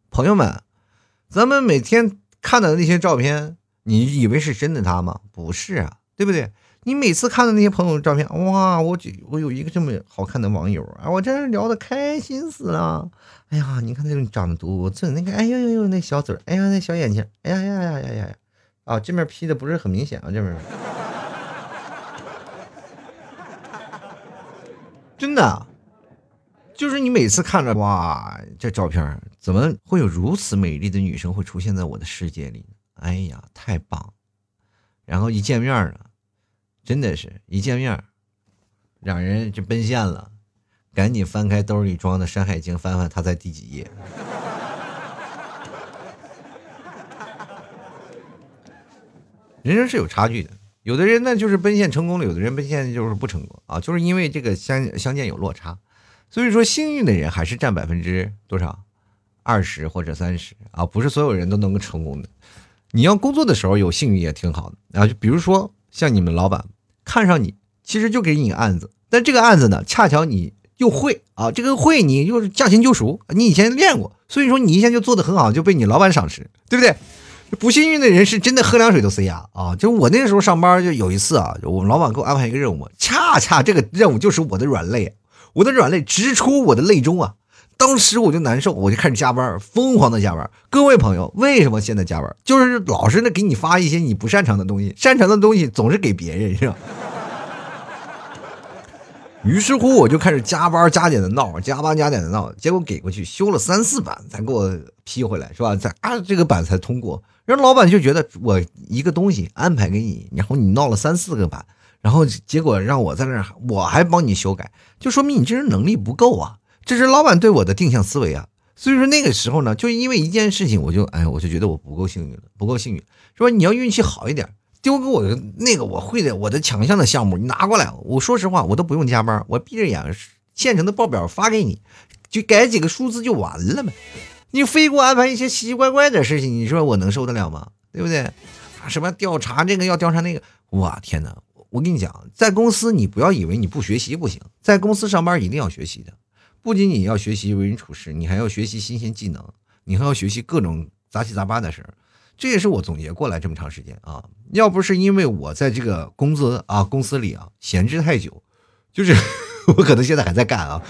朋友们，咱们每天看到的那些照片。你以为是真的他吗？不是啊，对不对？你每次看的那些朋友照片，哇，我我有一个这么好看的网友啊，我真是聊的开心死了。哎呀，你看那种长得多俊，那个，哎呦呦呦，那小嘴，哎呀，那小眼睛，哎呀呀呀呀呀呀，啊，这面 P 的不是很明显啊，这面，真的，就是你每次看着，哇，这照片怎么会有如此美丽的女生会出现在我的世界里？哎呀，太棒！然后一见面呢，真的是一见面，两人就奔现了，赶紧翻开兜里装的《山海经》，翻翻他在第几页。人生是有差距的，有的人呢就是奔现成功了，有的人奔现就是不成功啊，就是因为这个相相见有落差。所以说，幸运的人还是占百分之多少？二十或者三十啊，不是所有人都能够成功的。你要工作的时候有幸运也挺好的啊，就比如说像你们老板看上你，其实就给你个案子，但这个案子呢，恰巧你又会啊，这个会你又是驾轻就熟，你以前练过，所以说你一下就做的很好，就被你老板赏识，对不对？不幸运的人是真的喝凉水都塞牙啊！就我那时候上班，就有一次啊，我们老板给我安排一个任务，恰恰这个任务就是我的软肋，我的软肋直戳我的肋中啊。当时我就难受，我就开始加班，疯狂的加班。各位朋友，为什么现在加班？就是老是那给你发一些你不擅长的东西，擅长的东西总是给别人，是吧？于是乎，我就开始加班加点的闹，加班加点的闹，结果给过去修了三四版才给我批回来，是吧？才啊这个版才通过。然后老板就觉得我一个东西安排给你，然后你闹了三四个版，然后结果让我在那，我还帮你修改，就说明你这人能力不够啊。这是老板对我的定向思维啊，所以说那个时候呢，就因为一件事情，我就哎，我就觉得我不够幸运了，不够幸运，说？你要运气好一点，丢给我那个我会的，我的强项的项目，你拿过来，我说实话，我都不用加班，我闭着眼，现成的报表发给你，就改几个数字就完了呗。你非给我安排一些奇奇怪怪的事情，你说我能受得了吗？对不对？啊什么调查这个要调查那个，哇天哪！我跟你讲，在公司你不要以为你不学习不行，在公司上班一定要学习的。不仅仅要学习为人处事，你还要学习新鲜技能，你还要学习各种杂七杂八的事儿。这也是我总结过来这么长时间啊，要不是因为我在这个工资啊公司里啊闲置太久，就是 我可能现在还在干啊。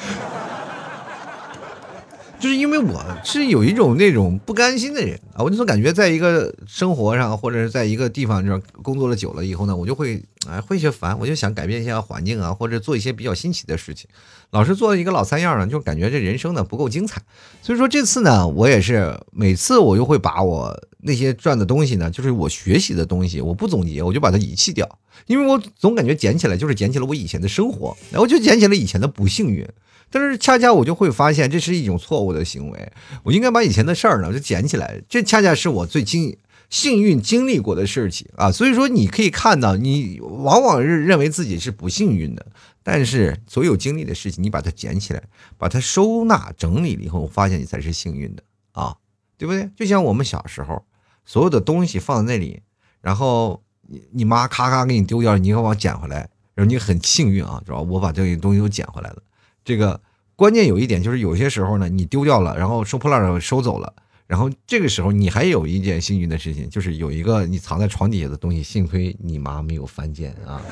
就是因为我是有一种那种不甘心的人啊，我就总感觉在一个生活上或者是在一个地方就是工作了久了以后呢，我就会哎会些烦，我就想改变一下环境啊，或者做一些比较新奇的事情。老是做一个老三样呢，就感觉这人生呢不够精彩。所以说这次呢，我也是每次我就会把我那些赚的东西呢，就是我学习的东西，我不总结，我就把它遗弃掉，因为我总感觉捡起来就是捡起了我以前的生活，然后就捡起了以前的不幸运。但是恰恰我就会发现，这是一种错误的行为。我应该把以前的事儿呢就捡起来，这恰恰是我最经幸运经历过的事情啊。所以说，你可以看到，你往往是认为自己是不幸运的，但是所有经历的事情，你把它捡起来，把它收纳整理了以后，发现你才是幸运的啊，对不对？就像我们小时候，所有的东西放在那里，然后你你妈咔咔给你丢掉，你要往捡回来，然后你很幸运啊，主要？我把这些东西都捡回来了。这个关键有一点就是，有些时候呢，你丢掉了，然后收破烂的收走了，然后这个时候你还有一件幸运的事情，就是有一个你藏在床底下的东西，幸亏你妈没有翻见啊。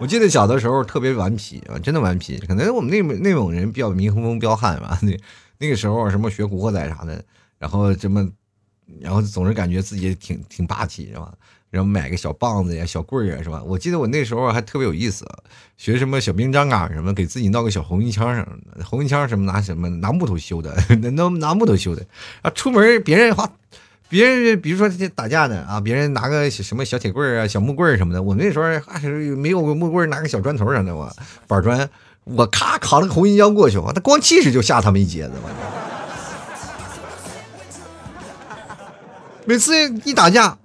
我记得小的时候特别顽皮啊，真的顽皮。可能我们内蒙内蒙人比较民风彪悍吧，那那个时候什么学古惑仔啥的，然后什么，然后总是感觉自己挺挺霸气是吧？然后买个小棒子呀、小棍儿啊是吧？我记得我那时候还特别有意思，学什么小兵张嘎什么，给自己闹个小红缨枪什么的。红缨枪什么拿什么拿木头修的，那拿木头修的啊。出门别人话。别人比如说打架呢啊，别人拿个什么小铁棍啊、小木棍什么的，我那时候还是没有木棍，拿个小砖头啥的，我板砖，我咔扛了个红缨枪过去，我他光气势就吓他们一截子，我。每次一打架，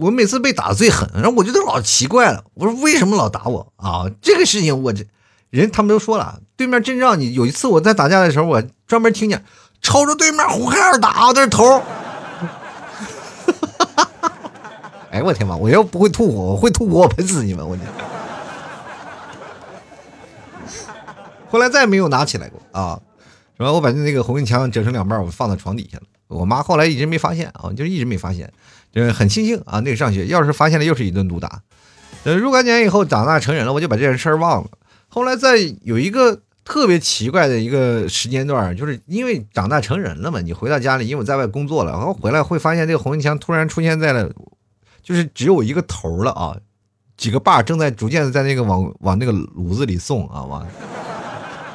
我每次被打的最狠，然后我就都老奇怪了，我说为什么老打我啊？这个事情我这人他们都说了，对面真让你有一次我在打架的时候，我专门听见朝着对面胡海尔打我的头。哎，我天妈！我要不会吐火，我会吐火，我喷死你们！我天。后来再也没有拿起来过啊！然后我把那个红缨枪折成两半，我放在床底下了。我妈后来一直没发现啊，就一直没发现，就很庆幸啊。那个上学要是发现了，又是一顿毒打。呃，若干年以后长大成人了，我就把这件事儿忘了。后来在有一个特别奇怪的一个时间段，就是因为长大成人了嘛，你回到家里，因为我在外工作了，然后回来会发现这个红缨枪突然出现在了。就是只有一个头了啊，几个把正在逐渐的在那个往往那个炉子里送啊，往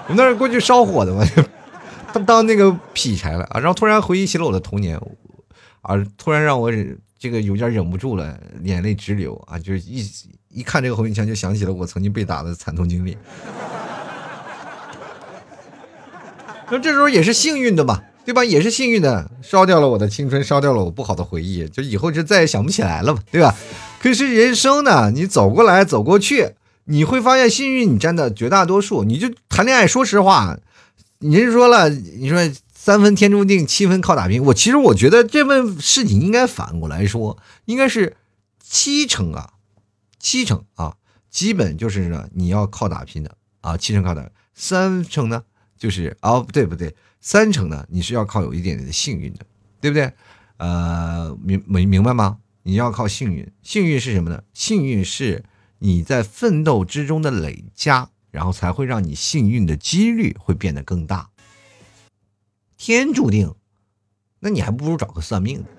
我们那儿过去烧火的嘛，当当那个劈柴了啊，然后突然回忆起了我的童年啊，突然让我这个有点忍不住了，眼泪直流啊，就是一一看这个红缨枪，就想起了我曾经被打的惨痛经历。那这时候也是幸运的吧。对吧？也是幸运的，烧掉了我的青春，烧掉了我不好的回忆，就以后就再也想不起来了嘛，对吧？可是人生呢，你走过来走过去，你会发现幸运你占的绝大多数。你就谈恋爱，说实话，您说了，你说三分天注定，七分靠打拼。我其实我觉得这份事情应该反过来说，应该是七成啊，七成啊，基本就是呢你要靠打拼的啊，七成靠打，三成呢就是哦，不对不对。三成呢，你是要靠有一点点的幸运的，对不对？呃，明明明白吗？你要靠幸运，幸运是什么呢？幸运是你在奋斗之中的累加，然后才会让你幸运的几率会变得更大。天注定，那你还不如找个算命的。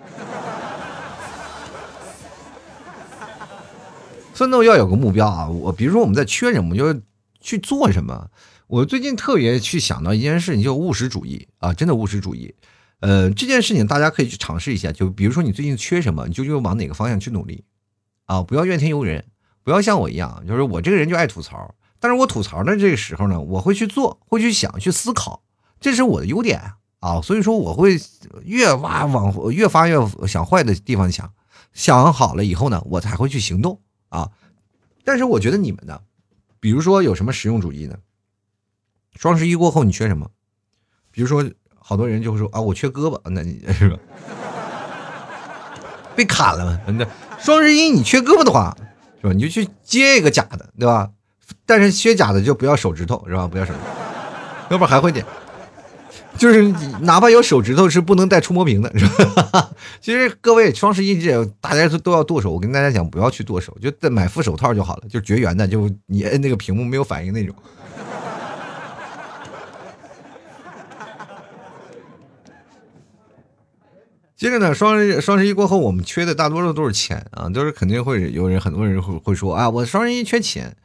奋斗要有个目标啊！我比如说我们在缺什么，就去做什么。我最近特别去想到一件事情，就务实主义啊，真的务实主义。呃，这件事情大家可以去尝试一下，就比如说你最近缺什么，你就就往哪个方向去努力啊，不要怨天尤人，不要像我一样，就是我这个人就爱吐槽。但是我吐槽的这个时候呢，我会去做，会去想，去思考，这是我的优点。啊所以说我会越挖往越发越想坏的地方想，想好了以后呢，我才会去行动啊。但是我觉得你们呢，比如说有什么实用主义呢？双十一过后你缺什么？比如说，好多人就会说啊，我缺胳膊，那你是吧？被砍了吗？那双十一你缺胳膊的话，是吧？你就去接一个假的，对吧？但是缺假的就不要手指头，是吧？不要手指头，要不然还会点。就是哪怕有手指头，是不能带触摸屏的，是吧？其实各位双十一这大家都都要剁手，我跟大家讲，不要去剁手，就再买副手套就好了，就绝缘的，就你摁那个屏幕没有反应那种。接着呢，双十双十一过后，我们缺的大多数都是钱啊，都是肯定会有人，很多人会会说啊，我双十一缺钱。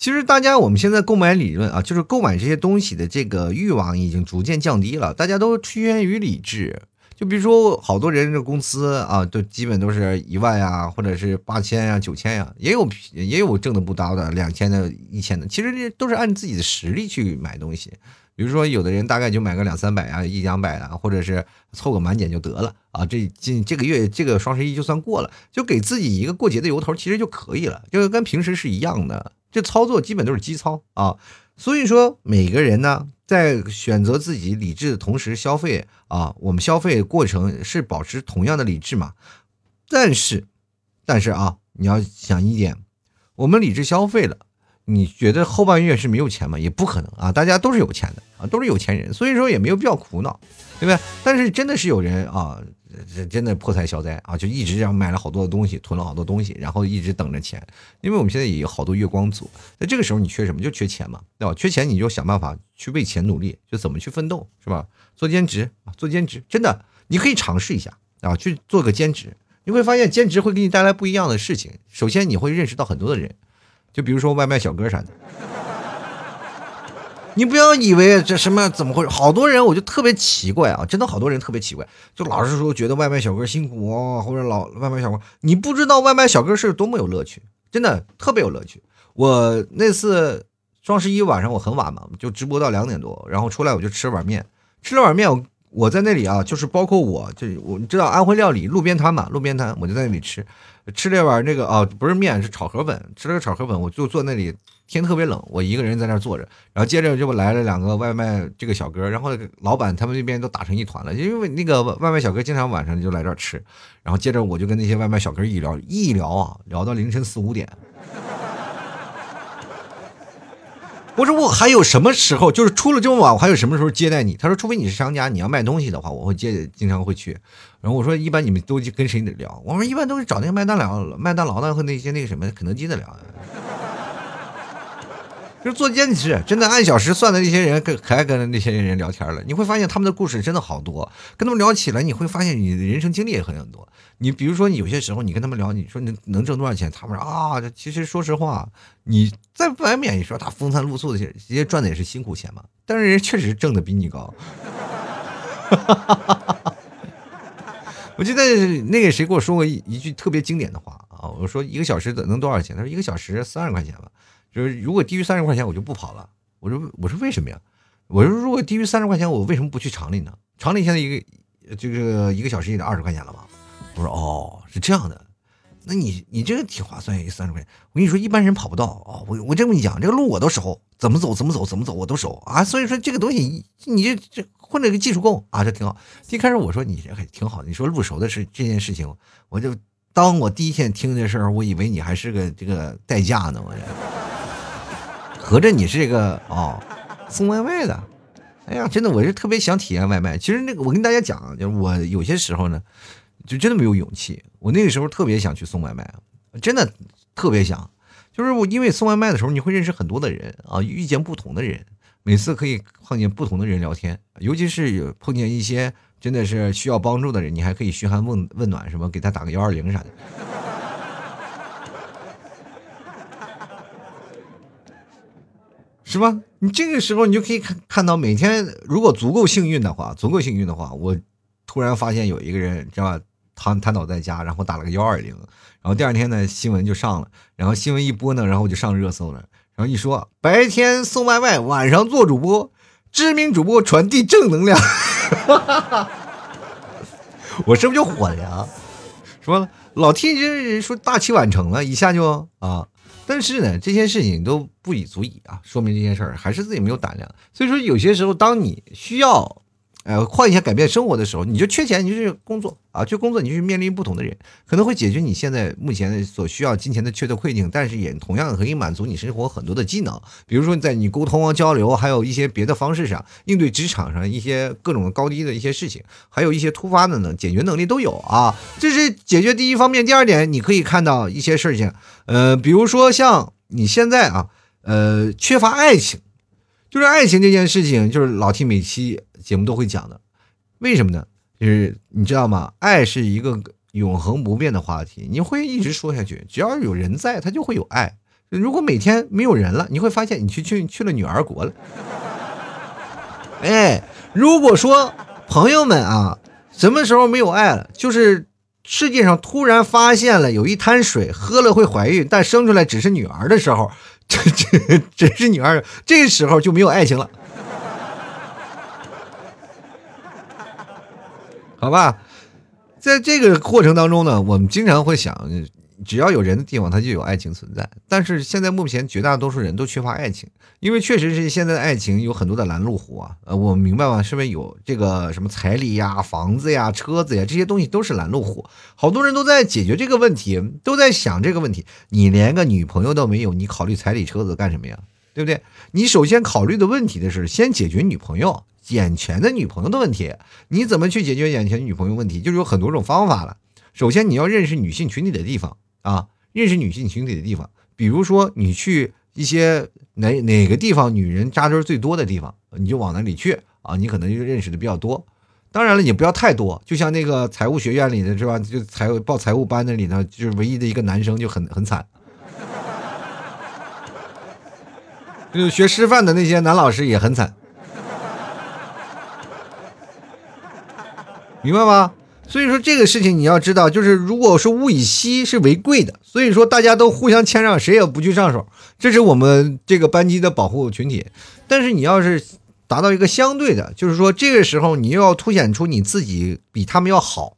其实大家我们现在购买理论啊，就是购买这些东西的这个欲望已经逐渐降低了，大家都趋向于理智。就比如说，好多人的工资啊，都基本都是一万呀，或者是八千呀、九千呀，也有也有挣的不高的两千的、一千的，其实这都是按自己的实力去买东西。比如说，有的人大概就买个两三百啊，一两百啊，或者是凑个满减就得了啊。这今这个月这个双十一就算过了，就给自己一个过节的由头，其实就可以了，就跟平时是一样的。这操作基本都是基操啊。所以说，每个人呢，在选择自己理智的同时消费啊，我们消费过程是保持同样的理智嘛？但是，但是啊，你要想一点，我们理智消费了。你觉得后半月是没有钱吗？也不可能啊，大家都是有钱的啊，都是有钱人，所以说也没有必要苦恼，对不对？但是真的是有人啊，这真的破财消灾啊，就一直这样买了好多的东西，囤了好多东西，然后一直等着钱。因为我们现在也有好多月光族，那这个时候你缺什么？就缺钱嘛，对吧？缺钱你就想办法去为钱努力，就怎么去奋斗，是吧？做兼职啊，做兼职，真的你可以尝试一下啊，去做个兼职，你会发现兼职会给你带来不一样的事情。首先你会认识到很多的人，就比如说外卖小哥啥的。你不要以为这什么怎么会？好多人我就特别奇怪啊，真的好多人特别奇怪，就老是说觉得外卖小哥辛苦啊，或者老外卖小哥，你不知道外卖小哥是多么有乐趣，真的特别有乐趣。我那次双十一晚上我很晚嘛，就直播到两点多，然后出来我就吃了碗面，吃了碗面我。我在那里啊，就是包括我，就我你知道安徽料理路边摊嘛，路边摊我就在那里吃，吃了碗那个啊，不是面是炒河粉，吃了个炒河粉，我就坐那里，天特别冷，我一个人在那坐着，然后接着就来了两个外卖这个小哥，然后老板他们那边都打成一团了，因为那个外卖小哥经常晚上就来这儿吃，然后接着我就跟那些外卖小哥一聊一聊啊，聊到凌晨四五点。我说我还有什么时候，就是出了这么晚，我还有什么时候接待你？他说，除非你是商家，你要卖东西的话，我会接，经常会去。然后我说，一般你们都跟谁聊？我说，一般都是找那个麦当劳、麦当劳的和那些那个什么肯德基的聊。就是做兼职，真的按小时算的那些人，跟还跟那些人聊天了。你会发现他们的故事真的好多，跟他们聊起来，你会发现你的人生经历也很多。你比如说，你有些时候你跟他们聊，你说能能挣多少钱？他们说啊，其实说实话，你在外面你说他风餐露宿的，直接赚的也是辛苦钱嘛。但是人确实挣的比你高。哈哈哈我记得那个谁跟我说过一一句特别经典的话啊，我说一个小时能多少钱？他说一个小时三十块钱吧。就是如果低于三十块钱，我就不跑了。我说我说为什么呀？我说如果低于三十块钱，我为什么不去厂里呢？厂里现在一个这个一个小时也得二十块钱了吧？我说哦，是这样的。那你你这个挺划算，三十块钱。我跟你说，一般人跑不到啊。我我这么跟你讲，这个路我都熟，怎么走怎么走怎么走我都熟啊。所以说这个东西，你这这混了个技术工啊，这挺好。一开始我说你这还挺好，你说路熟的是这件事情，我就当我第一天听这事儿，我以为你还是个这个代驾呢，我这。合着你是这个哦，送外卖的，哎呀，真的我是特别想体验外卖。其实那个我跟大家讲，就是我有些时候呢，就真的没有勇气。我那个时候特别想去送外卖，真的特别想。就是我因为送外卖的时候，你会认识很多的人啊，遇见不同的人，每次可以碰见不同的人聊天，尤其是有碰见一些真的是需要帮助的人，你还可以嘘寒问问暖，什么给他打个幺二零啥的。是吧？你这个时候你就可以看看到，每天如果足够幸运的话，足够幸运的话，我突然发现有一个人，知道吧？瘫瘫倒在家，然后打了个幺二零，然后第二天呢，新闻就上了，然后新闻一播呢，然后我就上热搜了，然后一说白天送外卖，晚上做主播，知名主播传递正能量，我是不是就火了呀？说老天爷说大器晚成了，一下就啊。但是呢，这些事情都不以足以啊，说明这件事儿还是自己没有胆量。所以说，有些时候，当你需要。呃，换一下改变生活的时候，你就缺钱，你就去工作啊，去工作，你就去面临不同的人，可能会解决你现在目前所需要金钱的缺的困境，但是也同样可以满足你生活很多的技能，比如说在你沟通啊、交流，还有一些别的方式上，应对职场上一些各种高低的一些事情，还有一些突发的呢，解决能力都有啊。这是解决第一方面，第二点，你可以看到一些事情，呃，比如说像你现在啊，呃，缺乏爱情。就是爱情这件事情，就是老 T 每期节目都会讲的，为什么呢？就是你知道吗？爱是一个永恒不变的话题，你会一直说下去。只要有人在，它就会有爱。如果每天没有人了，你会发现你去去去了女儿国了。哎，如果说朋友们啊，什么时候没有爱了？就是世界上突然发现了有一滩水，喝了会怀孕，但生出来只是女儿的时候。这这只是女儿，这时候就没有爱情了，好吧？在这个过程当中呢，我们经常会想。只要有人的地方，它就有爱情存在。但是现在目前绝大多数人都缺乏爱情，因为确实是现在的爱情有很多的拦路虎啊。呃，我明白吗？是不是有这个什么彩礼呀、房子呀、车子呀这些东西都是拦路虎？好多人都在解决这个问题，都在想这个问题。你连个女朋友都没有，你考虑彩礼车子干什么呀？对不对？你首先考虑的问题的是先解决女朋友眼前的女朋友的问题。你怎么去解决眼前女朋友问题？就是有很多种方法了。首先你要认识女性群体的地方啊，认识女性群体的地方，比如说你去一些哪哪个地方女人扎堆最多的地方，你就往哪里去啊，你可能就认识的比较多。当然了，也不要太多，就像那个财务学院里的是吧？就财务报财务班的里头，就是唯一的一个男生就很很惨。就是学师范的那些男老师也很惨，明白吗？所以说这个事情你要知道，就是如果说物以稀是为贵的，所以说大家都互相谦让，谁也不去上手，这是我们这个班级的保护群体。但是你要是达到一个相对的，就是说这个时候你又要凸显出你自己比他们要好。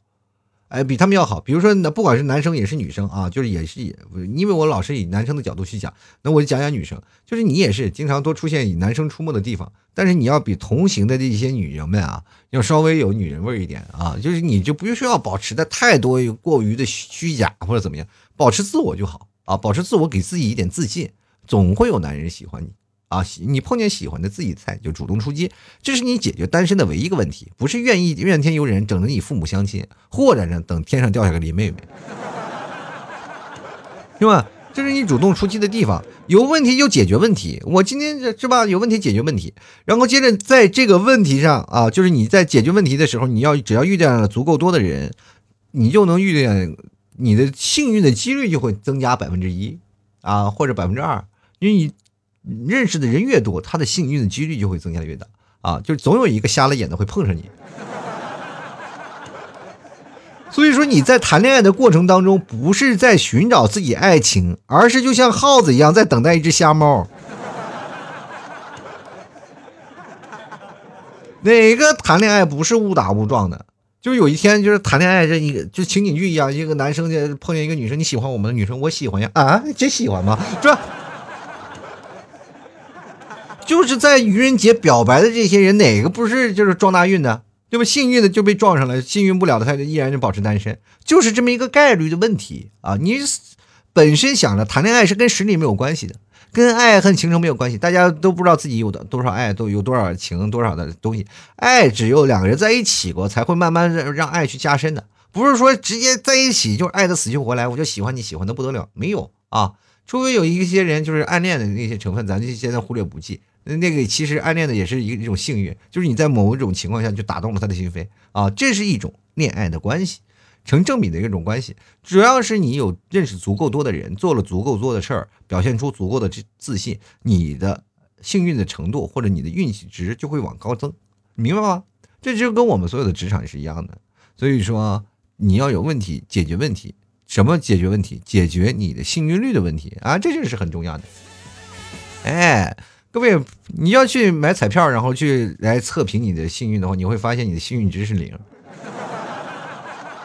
哎，比他们要好。比如说，那不管是男生也是女生啊，就是也是也，因为我老是以男生的角度去讲，那我就讲讲女生。就是你也是经常多出现以男生出没的地方，但是你要比同行的这些女人们啊，要稍微有女人味一点啊。就是你就不需要保持的太多过于的虚假或者怎么样，保持自我就好啊，保持自我，给自己一点自信，总会有男人喜欢你。啊，你碰见喜欢的自己菜就主动出击，这是你解决单身的唯一一个问题，不是愿意怨天尤人，等着你父母相亲，或者呢等天上掉下个林妹妹，是吧？这是你主动出击的地方，有问题就解决问题。我今天是吧？有问题解决问题，然后接着在这个问题上啊，就是你在解决问题的时候，你要只要遇见了足够多的人，你就能遇见你的幸运的几率就会增加百分之一啊，或者百分之二，因为你。认识的人越多，他的幸运的几率就会增加的越大啊！就总有一个瞎了眼的会碰上你。所以说你在谈恋爱的过程当中，不是在寻找自己爱情，而是就像耗子一样在等待一只瞎猫。哪个谈恋爱不是误打误撞的？就有一天，就是谈恋爱这一个，就情景剧一样，一个男生就碰见一个女生，你喜欢我们的女生，我喜欢呀啊，真喜欢吗？这。就是在愚人节表白的这些人，哪个不是就是撞大运的，对吧？幸运的就被撞上了，幸运不了的他就依然就保持单身，就是这么一个概率的问题啊！你本身想着谈恋爱是跟实力没有关系的，跟爱恨情仇没有关系，大家都不知道自己有的多少爱，都有多少情，多少的东西。爱只有两个人在一起过，才会慢慢让爱去加深的，不是说直接在一起就爱的死去活来，我就喜欢你喜欢的不得了，没有啊！除非有一些人就是暗恋的那些成分，咱就现在忽略不计。那个其实暗恋的也是一一种幸运，就是你在某一种情况下就打动了他的心扉啊，这是一种恋爱的关系，成正比的一种关系。主要是你有认识足够多的人，做了足够多的事儿，表现出足够的自自信，你的幸运的程度或者你的运气值就会往高增，明白吗？这就跟我们所有的职场是一样的。所以说你要有问题解决问题，什么解决问题？解决你的幸运率的问题啊，这就是很重要的。哎。各位，你要去买彩票，然后去来测评你的幸运的话，你会发现你的幸运值是零。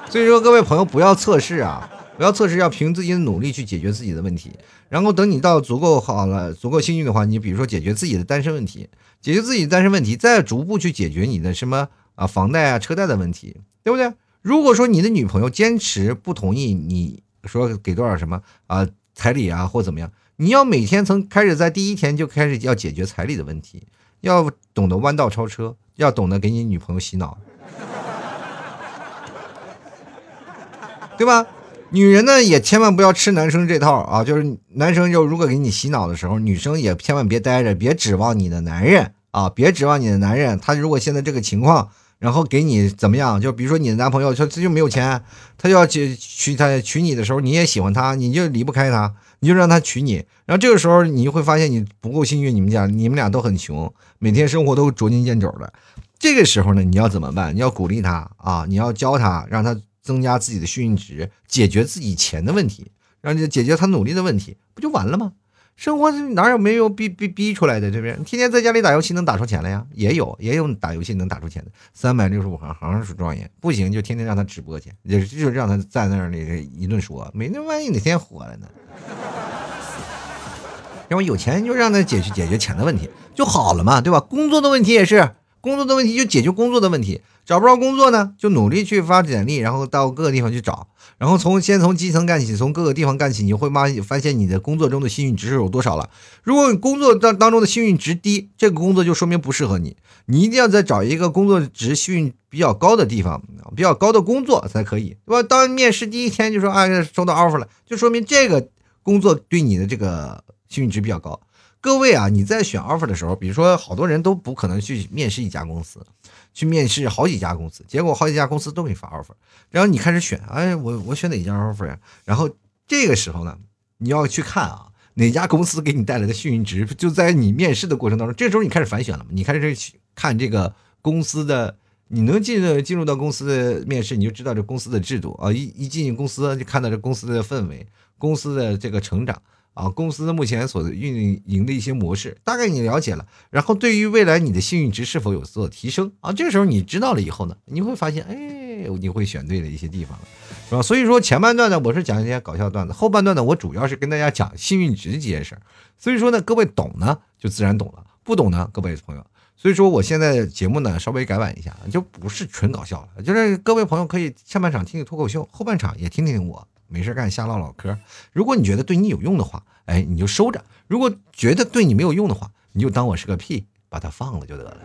所以说，各位朋友不要测试啊，不要测试，要凭自己的努力去解决自己的问题。然后等你到足够好了、足够幸运的话，你比如说解决自己的单身问题，解决自己的单身问题，再逐步去解决你的什么啊房贷啊、车贷的问题，对不对？如果说你的女朋友坚持不同意你说给多少什么啊彩礼啊或怎么样？你要每天从开始在第一天就开始要解决彩礼的问题，要懂得弯道超车，要懂得给你女朋友洗脑，对吧？女人呢也千万不要吃男生这套啊，就是男生就如果给你洗脑的时候，女生也千万别待着，别指望你的男人啊，别指望你的男人，他如果现在这个情况。然后给你怎么样？就比如说你的男朋友，他他就没有钱，他就要娶娶他娶你的时候，你也喜欢他，你就离不开他，你就让他娶你。然后这个时候你就会发现你不够幸运，你们家你们俩都很穷，每天生活都捉襟见肘的。这个时候呢，你要怎么办？你要鼓励他啊，你要教他，让他增加自己的幸运值，解决自己钱的问题，让你解决他努力的问题，不就完了吗？生活哪有没有逼逼逼出来的，对不对？天天在家里打游戏能打出钱来呀？也有，也有打游戏能打出钱的。三百六十五行，行行出状元。不行就天天让他直播去，也就让他在那里一顿说，没那万一哪天火了呢？要么有钱就让他解决解决钱的问题就好了嘛，对吧？工作的问题也是，工作的问题就解决工作的问题，找不着工作呢，就努力去发简历，然后到各个地方去找，然后从先从基层干起，从各个地方干起，你会发发现你的工作中的幸运值是有多少了。如果你工作当当中的幸运值低，这个工作就说明不适合你，你一定要再找一个工作值幸运比较高的地方，比较高的工作才可以，对吧？当面试第一天就说啊收到 offer 了，就说明这个工作对你的这个幸运值比较高。各位啊，你在选 offer 的时候，比如说好多人都不可能去面试一家公司，去面试好几家公司，结果好几家公司都给你发 offer，然后你开始选，哎，我我选哪家 offer 呀？然后这个时候呢，你要去看啊，哪家公司给你带来的幸运值就在你面试的过程当中，这时候你开始反选了嘛？你开始看这个公司的，你能进入进入到公司的面试，你就知道这公司的制度啊，一一进公司就看到这公司的氛围，公司的这个成长。啊，公司目前所运营的一些模式，大概你了解了，然后对于未来你的幸运值是否有所提升啊？这个时候你知道了以后呢，你会发现，哎，你会选对了一些地方了，是吧？所以说前半段呢，我是讲一些搞笑段子，后半段呢，我主要是跟大家讲幸运值这件事儿。所以说呢，各位懂呢就自然懂了，不懂呢，各位朋友，所以说我现在节目呢稍微改版一下，就不是纯搞笑了，就是各位朋友可以下半场听听脱口秀，后半场也听听我。没事干，瞎唠唠嗑。如果你觉得对你有用的话，哎，你就收着；如果觉得对你没有用的话，你就当我是个屁，把它放了就得了。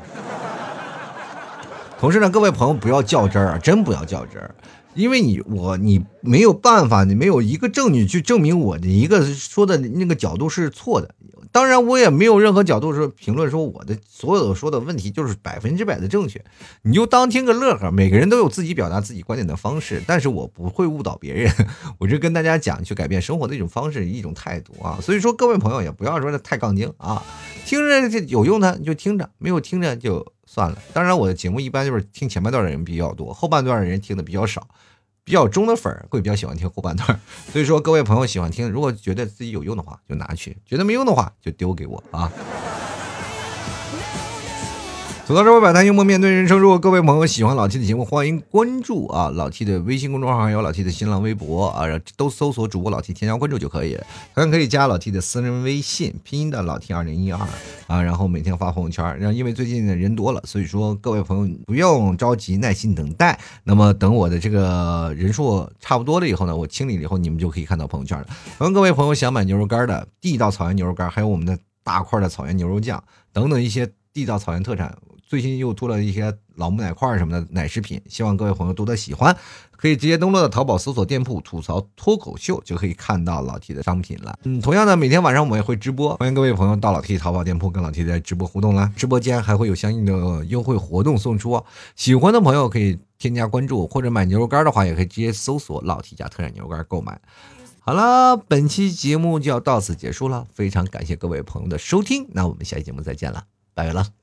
同时呢，各位朋友不要较真儿啊，真不要较真儿，因为你我你没有办法，你没有一个证据去证明我的一个说的那个角度是错的。当然，我也没有任何角度说评论说我的所有说的问题就是百分之百的正确，你就当听个乐呵。每个人都有自己表达自己观点的方式，但是我不会误导别人，我是跟大家讲去改变生活的一种方式、一种态度啊。所以说，各位朋友也不要说的太杠精啊，听着有用的就听着，没有听着就算了。当然，我的节目一般就是听前半段的人比较多，后半段的人听的比较少。比较中的粉儿会比较喜欢听后半段，所以说各位朋友喜欢听，如果觉得自己有用的话就拿去，觉得没用的话就丢给我啊。走到这，我摆摊幽默面对人生。如果各位朋友喜欢老 T 的节目，欢迎关注啊老 T 的微信公众号，还有老 T 的新浪微博啊，都搜索主播老 T 添加关注就可以了。当然可以加老 T 的私人微信，拼音的老 T 二零一二啊，然后每天发朋友圈。然后因为最近的人多了，所以说各位朋友不用着急，耐心等待。那么等我的这个人数差不多了以后呢，我清理了以后，你们就可以看到朋友圈了。同样各位朋友想买牛肉干的地道草原牛肉干，还有我们的大块的草原牛肉酱等等一些地道草原特产。最近又出了一些老母奶块什么的奶食品，希望各位朋友多多喜欢，可以直接登录到淘宝搜索店铺“吐槽脱口秀”，就可以看到老 T 的商品了。嗯，同样的，每天晚上我们也会直播，欢迎各位朋友到老 T 淘宝店铺跟老 T 在直播互动啦。直播间还会有相应的优惠活动送出，喜欢的朋友可以添加关注，或者买牛肉干的话，也可以直接搜索老 T 家特产牛肉干购买。好了，本期节目就要到此结束了，非常感谢各位朋友的收听，那我们下期节目再见了，拜拜了。